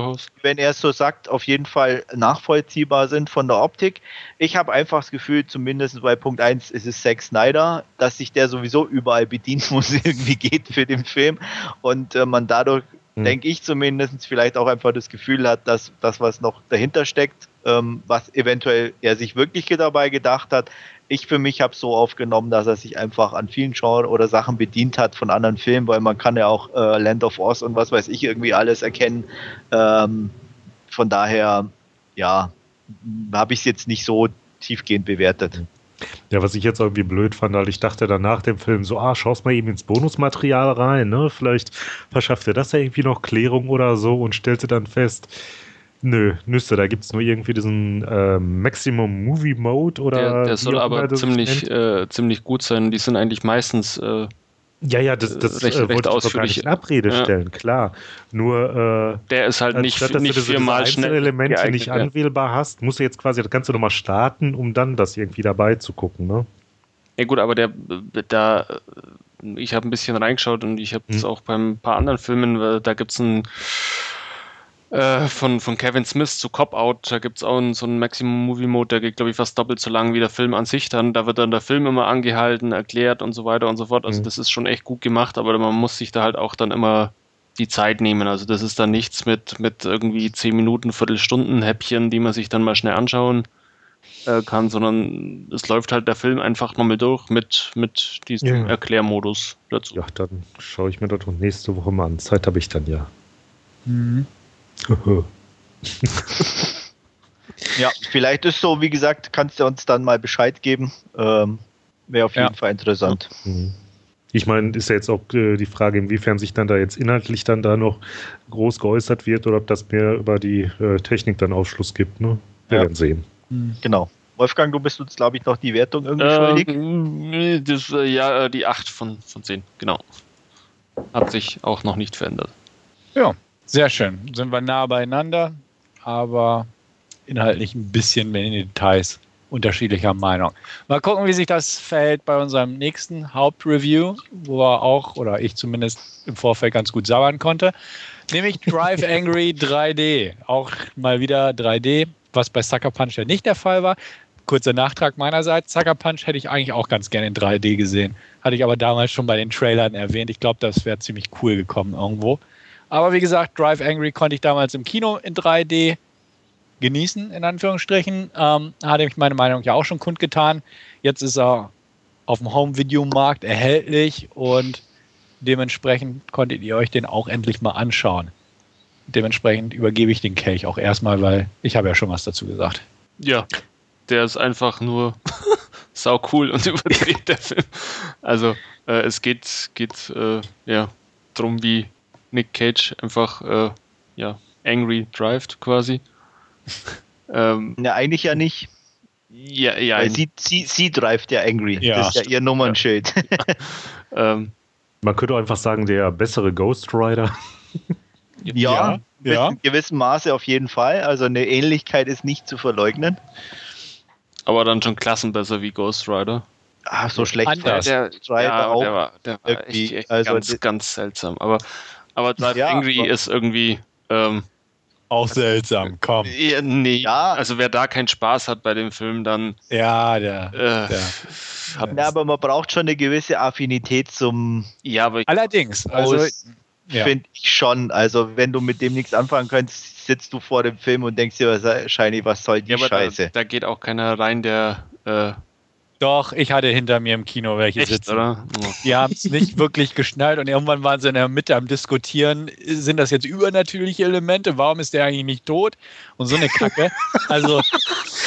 wenn er es so sagt, auf jeden Fall nachvollziehbar sind von der Optik. Ich habe einfach das Gefühl, zumindest bei Punkt 1 ist es Zack Snyder, dass sich der sowieso überall bedienen muss, irgendwie geht für den Film und äh, man dadurch hm. denke ich zumindest, vielleicht auch einfach das Gefühl hat, dass das, was noch dahinter steckt, ähm, was eventuell er sich wirklich dabei gedacht hat. Ich für mich habe so aufgenommen, dass er sich einfach an vielen Genres oder Sachen bedient hat von anderen Filmen, weil man kann ja auch äh, Land of Oz und was weiß ich irgendwie alles erkennen. Ähm, von daher, ja, habe ich es jetzt nicht so tiefgehend bewertet. Ja, was ich jetzt irgendwie blöd fand, weil ich dachte dann nach dem Film so, ah, schaust mal eben ins Bonusmaterial rein, ne? Vielleicht verschafft er das ja irgendwie noch Klärung oder so und stellte dann fest, Nö, Nüsse, da gibt es nur irgendwie diesen äh, Maximum Movie Mode oder. Der, der soll aber ziemlich, äh, ziemlich gut sein. Die sind eigentlich meistens. Äh, ja, ja, das, das recht, äh, recht wollte ich gar nicht in Abrede ja. stellen, klar. Nur. Äh, der ist halt nicht, statt, dass nicht du diese viermal schnell. Elemente nicht anwählbar hast, musst du jetzt quasi das Ganze nochmal starten, um dann das irgendwie dabei zu gucken, ne? Ja, gut, aber der, da. Ich habe ein bisschen reingeschaut und ich habe es hm. auch beim paar anderen Filmen, da gibt es ein äh, von, von Kevin Smith zu Cop-Out, da gibt es auch einen, so einen Maximum-Movie-Mode, der geht, glaube ich, fast doppelt so lang wie der Film an sich dann. Da wird dann der Film immer angehalten, erklärt und so weiter und so fort. Also mhm. das ist schon echt gut gemacht, aber man muss sich da halt auch dann immer die Zeit nehmen. Also das ist dann nichts mit, mit irgendwie 10 Minuten, Viertelstunden Häppchen, die man sich dann mal schnell anschauen äh, kann, sondern es läuft halt der Film einfach nochmal durch mit, mit diesem ja. Erklärmodus dazu. Ja, dann schaue ich mir das nächste Woche mal an. Zeit habe ich dann ja. Mhm ja, vielleicht ist so, wie gesagt, kannst du uns dann mal Bescheid geben. Ähm, Wäre auf jeden ja. Fall interessant. Mhm. Ich meine, ist ja jetzt auch äh, die Frage, inwiefern sich dann da jetzt inhaltlich dann da noch groß geäußert wird oder ob das mehr über die äh, Technik dann Aufschluss gibt. Ne? Wir ja. werden sehen. Mhm. Genau. Wolfgang, du bist uns, glaube ich, noch die Wertung irgendwie äh, schuldig. Das, äh, ja, äh, die 8 von, von 10, genau. Hat sich auch noch nicht verändert. Ja, sehr schön. Sind wir nah beieinander, aber inhaltlich ein bisschen in den Details unterschiedlicher Meinung. Mal gucken, wie sich das verhält bei unserem nächsten Hauptreview, wo wir auch, oder ich zumindest im Vorfeld ganz gut sauern konnte, nämlich Drive Angry 3D. Auch mal wieder 3D, was bei Sucker Punch ja nicht der Fall war. Kurzer Nachtrag meinerseits. Sucker Punch hätte ich eigentlich auch ganz gerne in 3D gesehen. Hatte ich aber damals schon bei den Trailern erwähnt. Ich glaube, das wäre ziemlich cool gekommen irgendwo. Aber wie gesagt, Drive Angry konnte ich damals im Kino in 3D genießen, in Anführungsstrichen. Ähm, hatte ich meine Meinung ja auch schon kundgetan. Jetzt ist er auf dem Home-Video-Markt erhältlich und dementsprechend konntet ihr euch den auch endlich mal anschauen. Dementsprechend übergebe ich den Kelch auch erstmal, weil ich habe ja schon was dazu gesagt. Ja, der ist einfach nur sau cool und überdreht der Film. Also äh, es geht, geht äh, ja drum, wie Nick Cage einfach äh, ja, angry drived quasi. ähm, ja, eigentlich ja nicht. Ja, ja. Weil sie, sie, sie drivet ja angry. Ja. Das ist ja ihr Nummernschild. Ja. ähm, Man könnte einfach sagen, der bessere Ghost Rider. ja, ja, ja. in gewissem Maße auf jeden Fall. Also eine Ähnlichkeit ist nicht zu verleugnen. Aber dann schon klassenbesser wie Ghost Rider. Ach, so schlecht Anders. Der, ja, auch der war, der war echt, echt also ganz, ganz seltsam. Aber aber Drive ja, Angry ist irgendwie. Ähm, auch seltsam, komm. Ja, nee, ja. also wer da keinen Spaß hat bei dem Film, dann. Ja, der. Äh, der ja, aber man braucht schon eine gewisse Affinität zum. Ja, aber. Allerdings, also. Ja. Finde ich schon. Also, wenn du mit dem nichts anfangen kannst, sitzt du vor dem Film und denkst dir wahrscheinlich, was soll die ja, Scheiße. Da, da, geht auch keiner rein, der äh, doch, ich hatte hinter mir im Kino welche Echt, sitzen. Oder? Die haben es nicht wirklich geschnallt und irgendwann waren sie in der Mitte am Diskutieren, sind das jetzt übernatürliche Elemente? Warum ist der eigentlich nicht tot? Und so eine Kacke. Also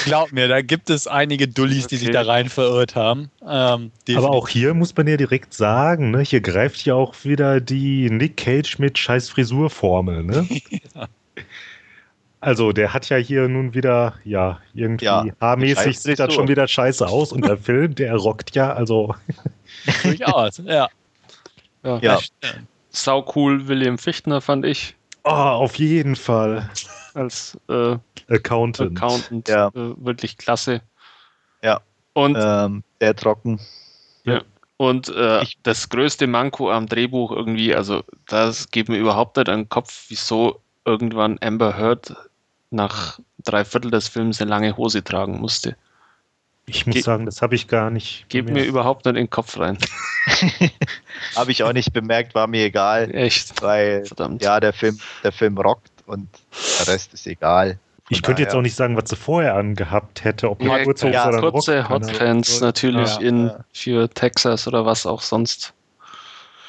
glaub mir, da gibt es einige Dullis, die okay. sich da rein verirrt haben. Ähm, Aber auch hier muss man ja direkt sagen, ne, hier greift ja auch wieder die Nick Cage mit scheiß Frisurformel. Ne? ja. Also, der hat ja hier nun wieder, ja, irgendwie ja, haarmäßig sieht das schon wieder scheiße aus und der Film, der rockt ja, also. Durchaus, ja. Ja. ja. Sau cool, William Fichtner fand ich. Oh, auf jeden Fall. Als äh, Accountant. Accountant, ja. Äh, wirklich klasse. Ja. Und ähm, der trocken. Ja. Und äh, das größte Manko am Drehbuch irgendwie, also das geht mir überhaupt nicht an den Kopf, wieso irgendwann Amber Heard nach drei Viertel des Films eine lange Hose tragen musste. Ich muss Ge sagen, das habe ich gar nicht. Geht mir überhaupt nicht in den Kopf rein. habe ich auch nicht bemerkt, war mir egal. Echt? Weil Verdammt. ja, der Film, der Film rockt und der Rest ist egal. Ich könnte jetzt auch nicht sagen, was sie vorher angehabt hätte, ob ja, kurze, ja, oder kurze Hotpants natürlich ja, in für Texas oder was auch sonst.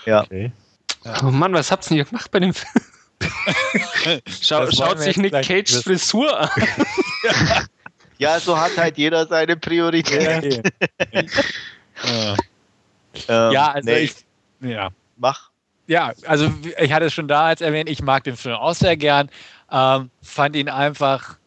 Ja. Okay. Oh Mann, was habt ihr denn gemacht bei dem Film? Schau, schaut sich Nick Cage Frisur an. ja, so hat halt jeder seine Priorität. ja, ähm, ja, also nee. ich. Ja. Mach. Ja, also ich hatte es schon da als erwähnt, ich mag den Film auch sehr gern. Ähm, fand ihn einfach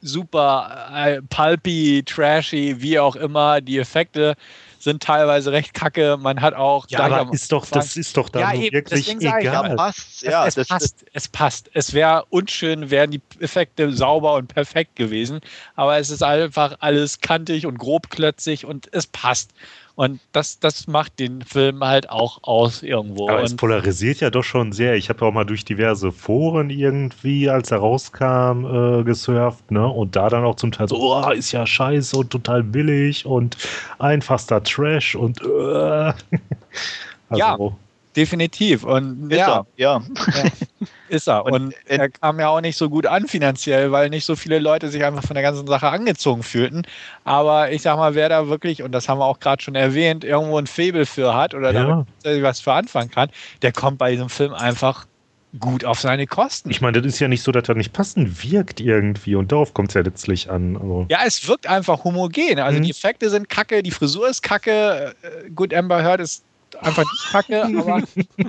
super äh, pulpy, trashy, wie auch immer. Die Effekte sind teilweise recht kacke. Man hat auch. Ja, aber ist doch, das ist doch dann ja, wirklich egal. Ja, passt. Ja, es, es passt. Es passt. Es wäre unschön, wären die Effekte sauber und perfekt gewesen. Aber es ist einfach alles kantig und grobklötzig und es passt. Und das, das macht den Film halt auch aus irgendwo. Aber es polarisiert ja doch schon sehr. Ich habe auch mal durch diverse Foren irgendwie, als er rauskam, äh, gesurft, ne? Und da dann auch zum Teil so, oh, ist ja scheiße und total billig und einfachster Trash und äh. also, ja definitiv. Und ist ja, er, ja. Ist er. Und, und er kam ja auch nicht so gut an finanziell, weil nicht so viele Leute sich einfach von der ganzen Sache angezogen fühlten. Aber ich sag mal, wer da wirklich, und das haben wir auch gerade schon erwähnt, irgendwo ein Faible für hat oder ja. damit was für anfangen kann, der kommt bei diesem Film einfach gut auf seine Kosten. Ich meine, das ist ja nicht so, dass er nicht passend wirkt irgendwie und darauf kommt es ja letztlich an. Also. Ja, es wirkt einfach homogen. Also mhm. die Effekte sind kacke, die Frisur ist kacke. Äh, gut, Amber Heard ist einfach nicht kacke, aber.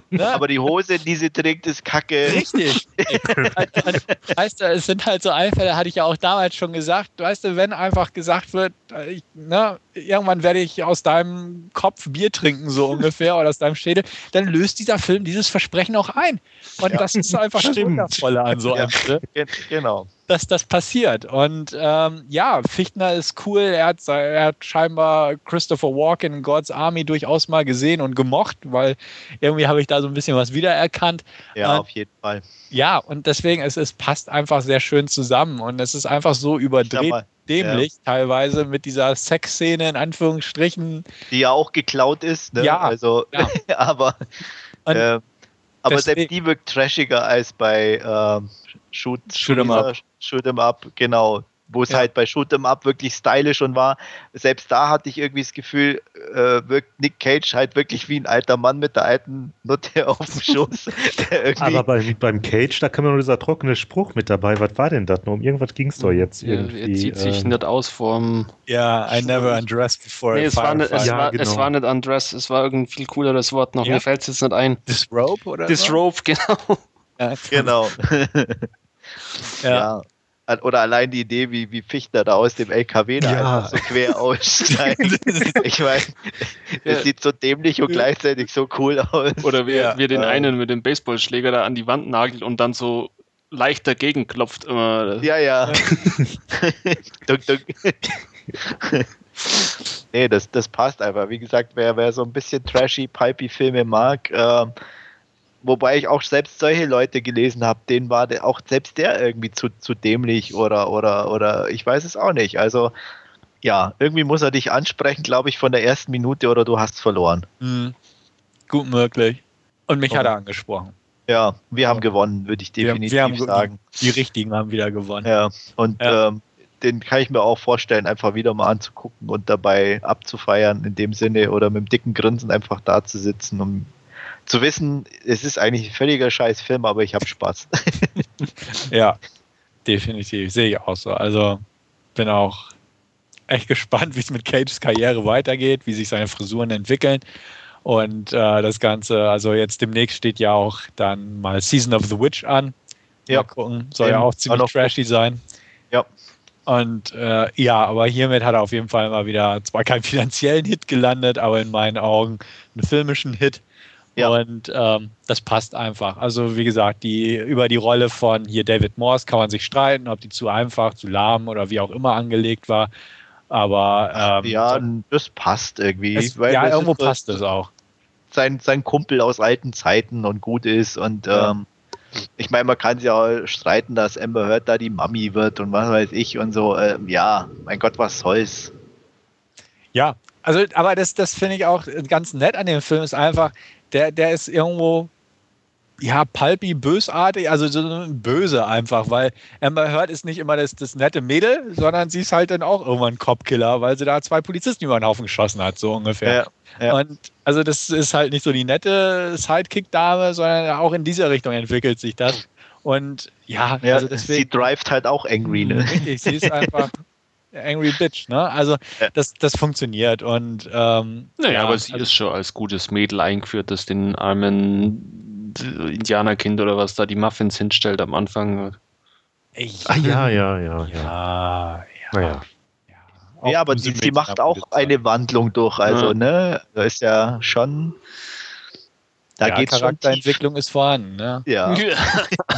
Ne? Aber die Hose, die sie trägt, ist kacke. Richtig. weißt du, es sind halt so Einfälle, hatte ich ja auch damals schon gesagt. Weißt du, wenn einfach gesagt wird, äh, ich, ne, irgendwann werde ich aus deinem Kopf Bier trinken, so ungefähr, oder aus deinem Schädel, dann löst dieser Film dieses Versprechen auch ein. Und ja. das ist einfach das Wundervolle an so einem Film. Genau dass das passiert. Und ähm, ja, Fichtner ist cool. Er hat, er hat scheinbar Christopher Walken in God's Army durchaus mal gesehen und gemocht, weil irgendwie habe ich da so ein bisschen was wiedererkannt. Ja, und, auf jeden Fall. Ja, und deswegen, es, es passt einfach sehr schön zusammen und es ist einfach so überdreht. Dämlich ja. teilweise mit dieser Sexszene in Anführungsstrichen. Die ja auch geklaut ist, ne? Ja. Also, ja. aber, äh, aber selbst die wirkt trashiger als bei äh, Shoot, Shoot. Shoot 'em Up, genau. Wo es ja. halt bei Shoot 'em Up wirklich stylisch schon war. Selbst da hatte ich irgendwie das Gefühl, äh, wirkt Nick Cage halt wirklich wie ein alter Mann mit der alten Nutte auf dem Schoß. Aber bei, beim Cage, da kam ja nur dieser trockene Spruch mit dabei. Was war denn das? Um irgendwas ging es doch jetzt irgendwie. er zieht sich ähm, nicht aus vorm. Ja, I never undressed before. Nee, es war, nicht, es, ja, war, genau. es war nicht undressed, es war irgendein viel cooleres Wort noch. Ja. Mir fällt es jetzt nicht ein. Disrobe oder? Disrobe, genau. Ja, genau. ja. ja. Oder allein die Idee, wie, wie Fichtner da aus dem LKW da ja. einfach so quer aussteigt. ich meine, es ja. sieht so dämlich und gleichzeitig so cool aus. Oder wie, ja. wie den einen mit dem Baseballschläger da an die Wand nagelt und dann so leicht dagegen klopft immer. Ja, ja. dunk, dunk. nee, das, das passt einfach. Wie gesagt, wer, wer so ein bisschen trashy, pipey Filme mag, äh, Wobei ich auch selbst solche Leute gelesen habe, denen war der, auch selbst der irgendwie zu, zu dämlich oder, oder, oder ich weiß es auch nicht. Also ja, irgendwie muss er dich ansprechen, glaube ich, von der ersten Minute oder du hast verloren. Mhm. Gut möglich. Und mich oh. hat er angesprochen. Ja, wir haben gewonnen, würde ich definitiv wir haben, wir haben, sagen. Die, die, Richtigen haben wieder gewonnen. Ja, und ja. Ähm, den kann ich mir auch vorstellen, einfach wieder mal anzugucken und dabei abzufeiern in dem Sinne oder mit dem dicken Grinsen einfach da zu sitzen und zu wissen, es ist eigentlich ein völliger Scheißfilm, aber ich habe Spaß. ja, definitiv. Sehe ich auch so. Also bin auch echt gespannt, wie es mit Cages Karriere weitergeht, wie sich seine Frisuren entwickeln. Und äh, das Ganze, also jetzt demnächst steht ja auch dann mal Season of the Witch an. Ja. Mal gucken. Soll ja, ja auch ziemlich auch trashy sein. Ja. Und äh, ja, aber hiermit hat er auf jeden Fall mal wieder zwar keinen finanziellen Hit gelandet, aber in meinen Augen einen filmischen Hit. Ja. Und ähm, das passt einfach. Also wie gesagt, die über die Rolle von hier David Morse kann man sich streiten, ob die zu einfach, zu lahm oder wie auch immer angelegt war. Aber ähm, ja, das passt irgendwie. Es, ja, irgendwo passt es auch. Sein, sein Kumpel aus alten Zeiten und gut ist und ja. ähm, ich meine, man kann sich auch streiten, dass Amber Heard da die Mami wird und was weiß ich und so. Ähm, ja, mein Gott, was soll's. Ja, also, aber das, das finde ich auch ganz nett an dem Film, ist einfach, der, der ist irgendwo ja, pulpy, bösartig, also so böse einfach, weil Amber Heard ist nicht immer das, das nette Mädel, sondern sie ist halt dann auch irgendwann Cop-Killer, weil sie da zwei Polizisten über den Haufen geschossen hat, so ungefähr. Ja, ja. Und also das ist halt nicht so die nette Sidekick-Dame, sondern auch in dieser Richtung entwickelt sich das. Und ja, ja also deswegen, sie drivet halt auch angry, ne? Richtig, sie ist einfach Angry Bitch, ne? Also ja. das, das funktioniert und ähm, naja, ja, aber sie also, ist schon als gutes Mädel eingeführt, das den armen Indianerkind oder was da die Muffins hinstellt am Anfang. Ich, ah, ja, ja, ja, ja. Ja, ja. ja. ja aber sie, sie macht auch eine Wandlung durch, also, ja. ne? Da ist ja schon. Da ja, geht's Charakterentwicklung ist vorhanden, ne? Ja.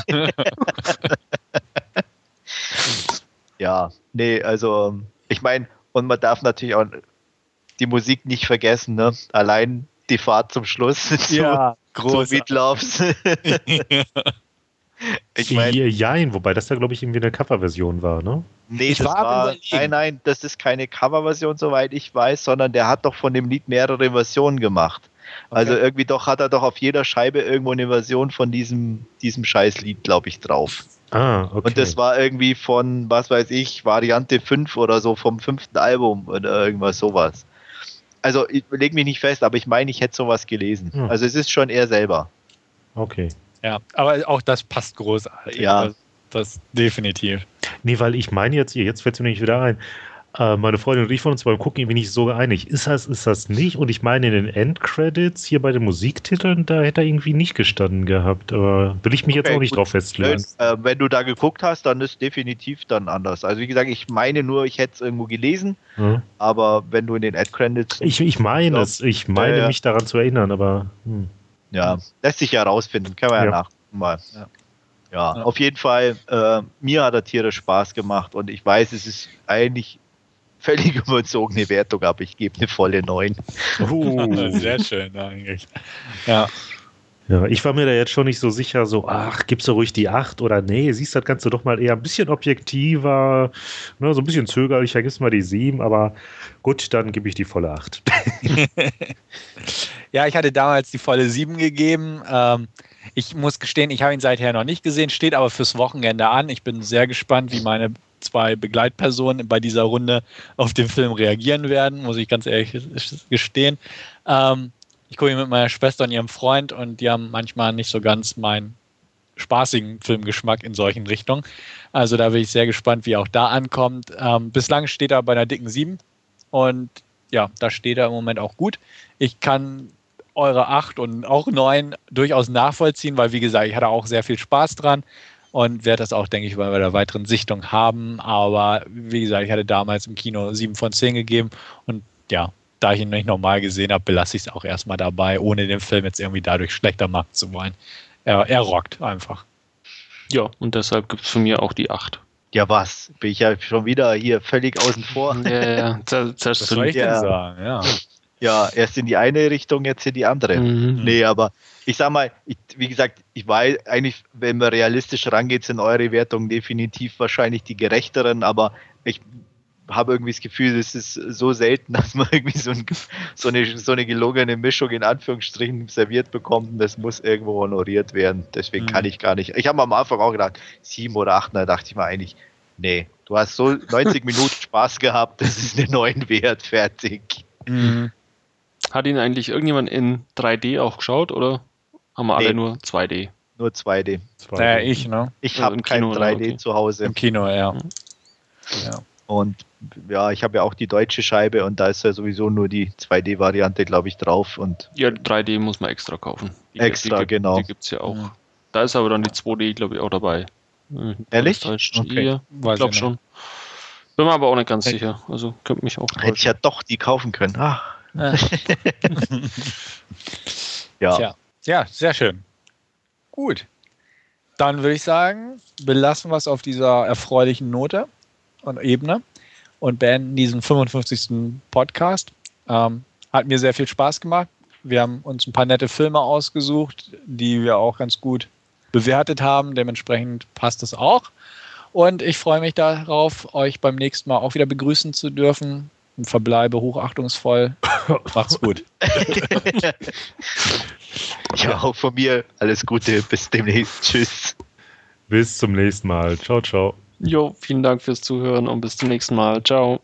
ja, nee, also, ich meine, und man darf natürlich auch die Musik nicht vergessen, ne? Allein die Fahrt zum Schluss. Ja, groß. Meatloafs. ich meine, Jein, wobei das ja, glaube ich, irgendwie eine Coverversion war, ne? Nee, ich das war, war nein, nein, das ist keine Coverversion, soweit ich weiß, sondern der hat doch von dem Lied mehrere Versionen gemacht. Okay. Also irgendwie doch hat er doch auf jeder Scheibe irgendwo eine Version von diesem, diesem Scheißlied, glaube ich, drauf. Ah, okay. Und das war irgendwie von, was weiß ich, Variante 5 oder so vom fünften Album oder irgendwas sowas also ich lege mich nicht fest, aber ich meine, ich hätte sowas gelesen. Hm. Also es ist schon er selber. Okay. Ja, aber auch das passt großartig. Ja. Das, das definitiv. Nee, weil ich meine jetzt, jetzt fällt es mir nicht wieder ein. Äh, meine Freundin und ich von uns beim Gucken irgendwie nicht so einig. Ist das, ist das nicht? Und ich meine, in den Endcredits hier bei den Musiktiteln, da hätte er irgendwie nicht gestanden gehabt. Aber will ich mich okay, jetzt auch nicht gut. drauf festlegen. Äh, wenn du da geguckt hast, dann ist definitiv dann anders. Also wie gesagt, ich meine nur, ich hätte es irgendwo gelesen, hm. aber wenn du in den Endcredits. Ich, ich meine es, ich meine äh, mich daran zu erinnern, aber. Hm. Ja, lässt sich ja rausfinden, kann man ja, ja nach mal. Ja. Ja, ja, auf jeden Fall, äh, mir hat er tierisch Spaß gemacht und ich weiß, es ist eigentlich völlig überzogene Wertung, aber ich gebe eine volle 9. Uh, sehr schön eigentlich. Ja. Ja, ich war mir da jetzt schon nicht so sicher, so, ach, gibst du ruhig die 8 oder nee, siehst das Ganze doch mal eher ein bisschen objektiver, ne, so ein bisschen zögerlicher, gibst mal die 7, aber gut, dann gebe ich die volle 8. ja, ich hatte damals die volle 7 gegeben. Ähm, ich muss gestehen, ich habe ihn seither noch nicht gesehen, steht aber fürs Wochenende an. Ich bin sehr gespannt, wie meine zwei Begleitpersonen bei dieser Runde auf den Film reagieren werden, muss ich ganz ehrlich gestehen. Ähm, ich gucke ihn mit meiner Schwester und ihrem Freund und die haben manchmal nicht so ganz meinen spaßigen Filmgeschmack in solchen Richtungen. Also da bin ich sehr gespannt, wie er auch da ankommt. Ähm, bislang steht er bei einer dicken 7 und ja, da steht er im Moment auch gut. Ich kann eure 8 und auch 9 durchaus nachvollziehen, weil wie gesagt, ich hatte auch sehr viel Spaß dran und werde das auch, denke ich, bei der weiteren Sichtung haben. Aber wie gesagt, ich hatte damals im Kino 7 von 10 gegeben und ja, da ich ihn nicht normal gesehen habe, belasse ich es auch erstmal dabei, ohne den Film jetzt irgendwie dadurch schlechter machen zu wollen. Er, er rockt einfach. Ja, und deshalb gibt es von mir auch die 8. Ja, was? Bin ich ja schon wieder hier völlig außen vor. Ja, ja, das, das soll ich ja. sagen, ja. Ja, erst in die eine Richtung, jetzt in die andere. Mhm. Nee, aber ich sag mal, ich, wie gesagt, ich weiß eigentlich, wenn man realistisch rangeht, sind eure Wertungen definitiv wahrscheinlich die gerechteren, aber ich habe irgendwie das Gefühl, es ist so selten, dass man irgendwie so, ein, so, eine, so eine gelogene Mischung in Anführungsstrichen serviert bekommt. Das muss irgendwo honoriert werden. Deswegen mhm. kann ich gar nicht. Ich habe am Anfang auch gedacht, sieben oder acht, da dachte ich mir eigentlich, nee, du hast so 90 Minuten Spaß gehabt, das ist eine neuen Wert, fertig. Mhm. Hat ihn eigentlich irgendjemand in 3D auch geschaut oder haben wir nee. alle nur 2D? Nur 2D. 2D. Ja, ich, ne? Ich also habe kein 3D okay. zu Hause. Im Kino, ja. Mhm. ja. Und ja, ich habe ja auch die deutsche Scheibe und da ist ja sowieso nur die 2D-Variante, glaube ich, drauf. Und ja, 3D muss man extra kaufen. Die, extra, die, genau. Die gibt es ja auch. Mhm. Da ist aber dann die 2D, glaube ich, auch dabei. Ehrlich? Okay. Ich glaube schon. Bin mir aber auch nicht ganz Hätt, sicher. Also könnte mich auch. Hätte ich ja doch die kaufen können. Ach. Ja. ja. Ja, sehr schön. Gut. Dann würde ich sagen, belassen wir es auf dieser erfreulichen Note und Ebene und beenden diesen 55. Podcast. Ähm, hat mir sehr viel Spaß gemacht. Wir haben uns ein paar nette Filme ausgesucht, die wir auch ganz gut bewertet haben. Dementsprechend passt es auch. Und ich freue mich darauf, euch beim nächsten Mal auch wieder begrüßen zu dürfen verbleibe hochachtungsvoll. Macht's gut. ja, auch von mir alles Gute. Bis demnächst. Tschüss. Bis zum nächsten Mal. Ciao, ciao. Jo, vielen Dank fürs Zuhören und bis zum nächsten Mal. Ciao.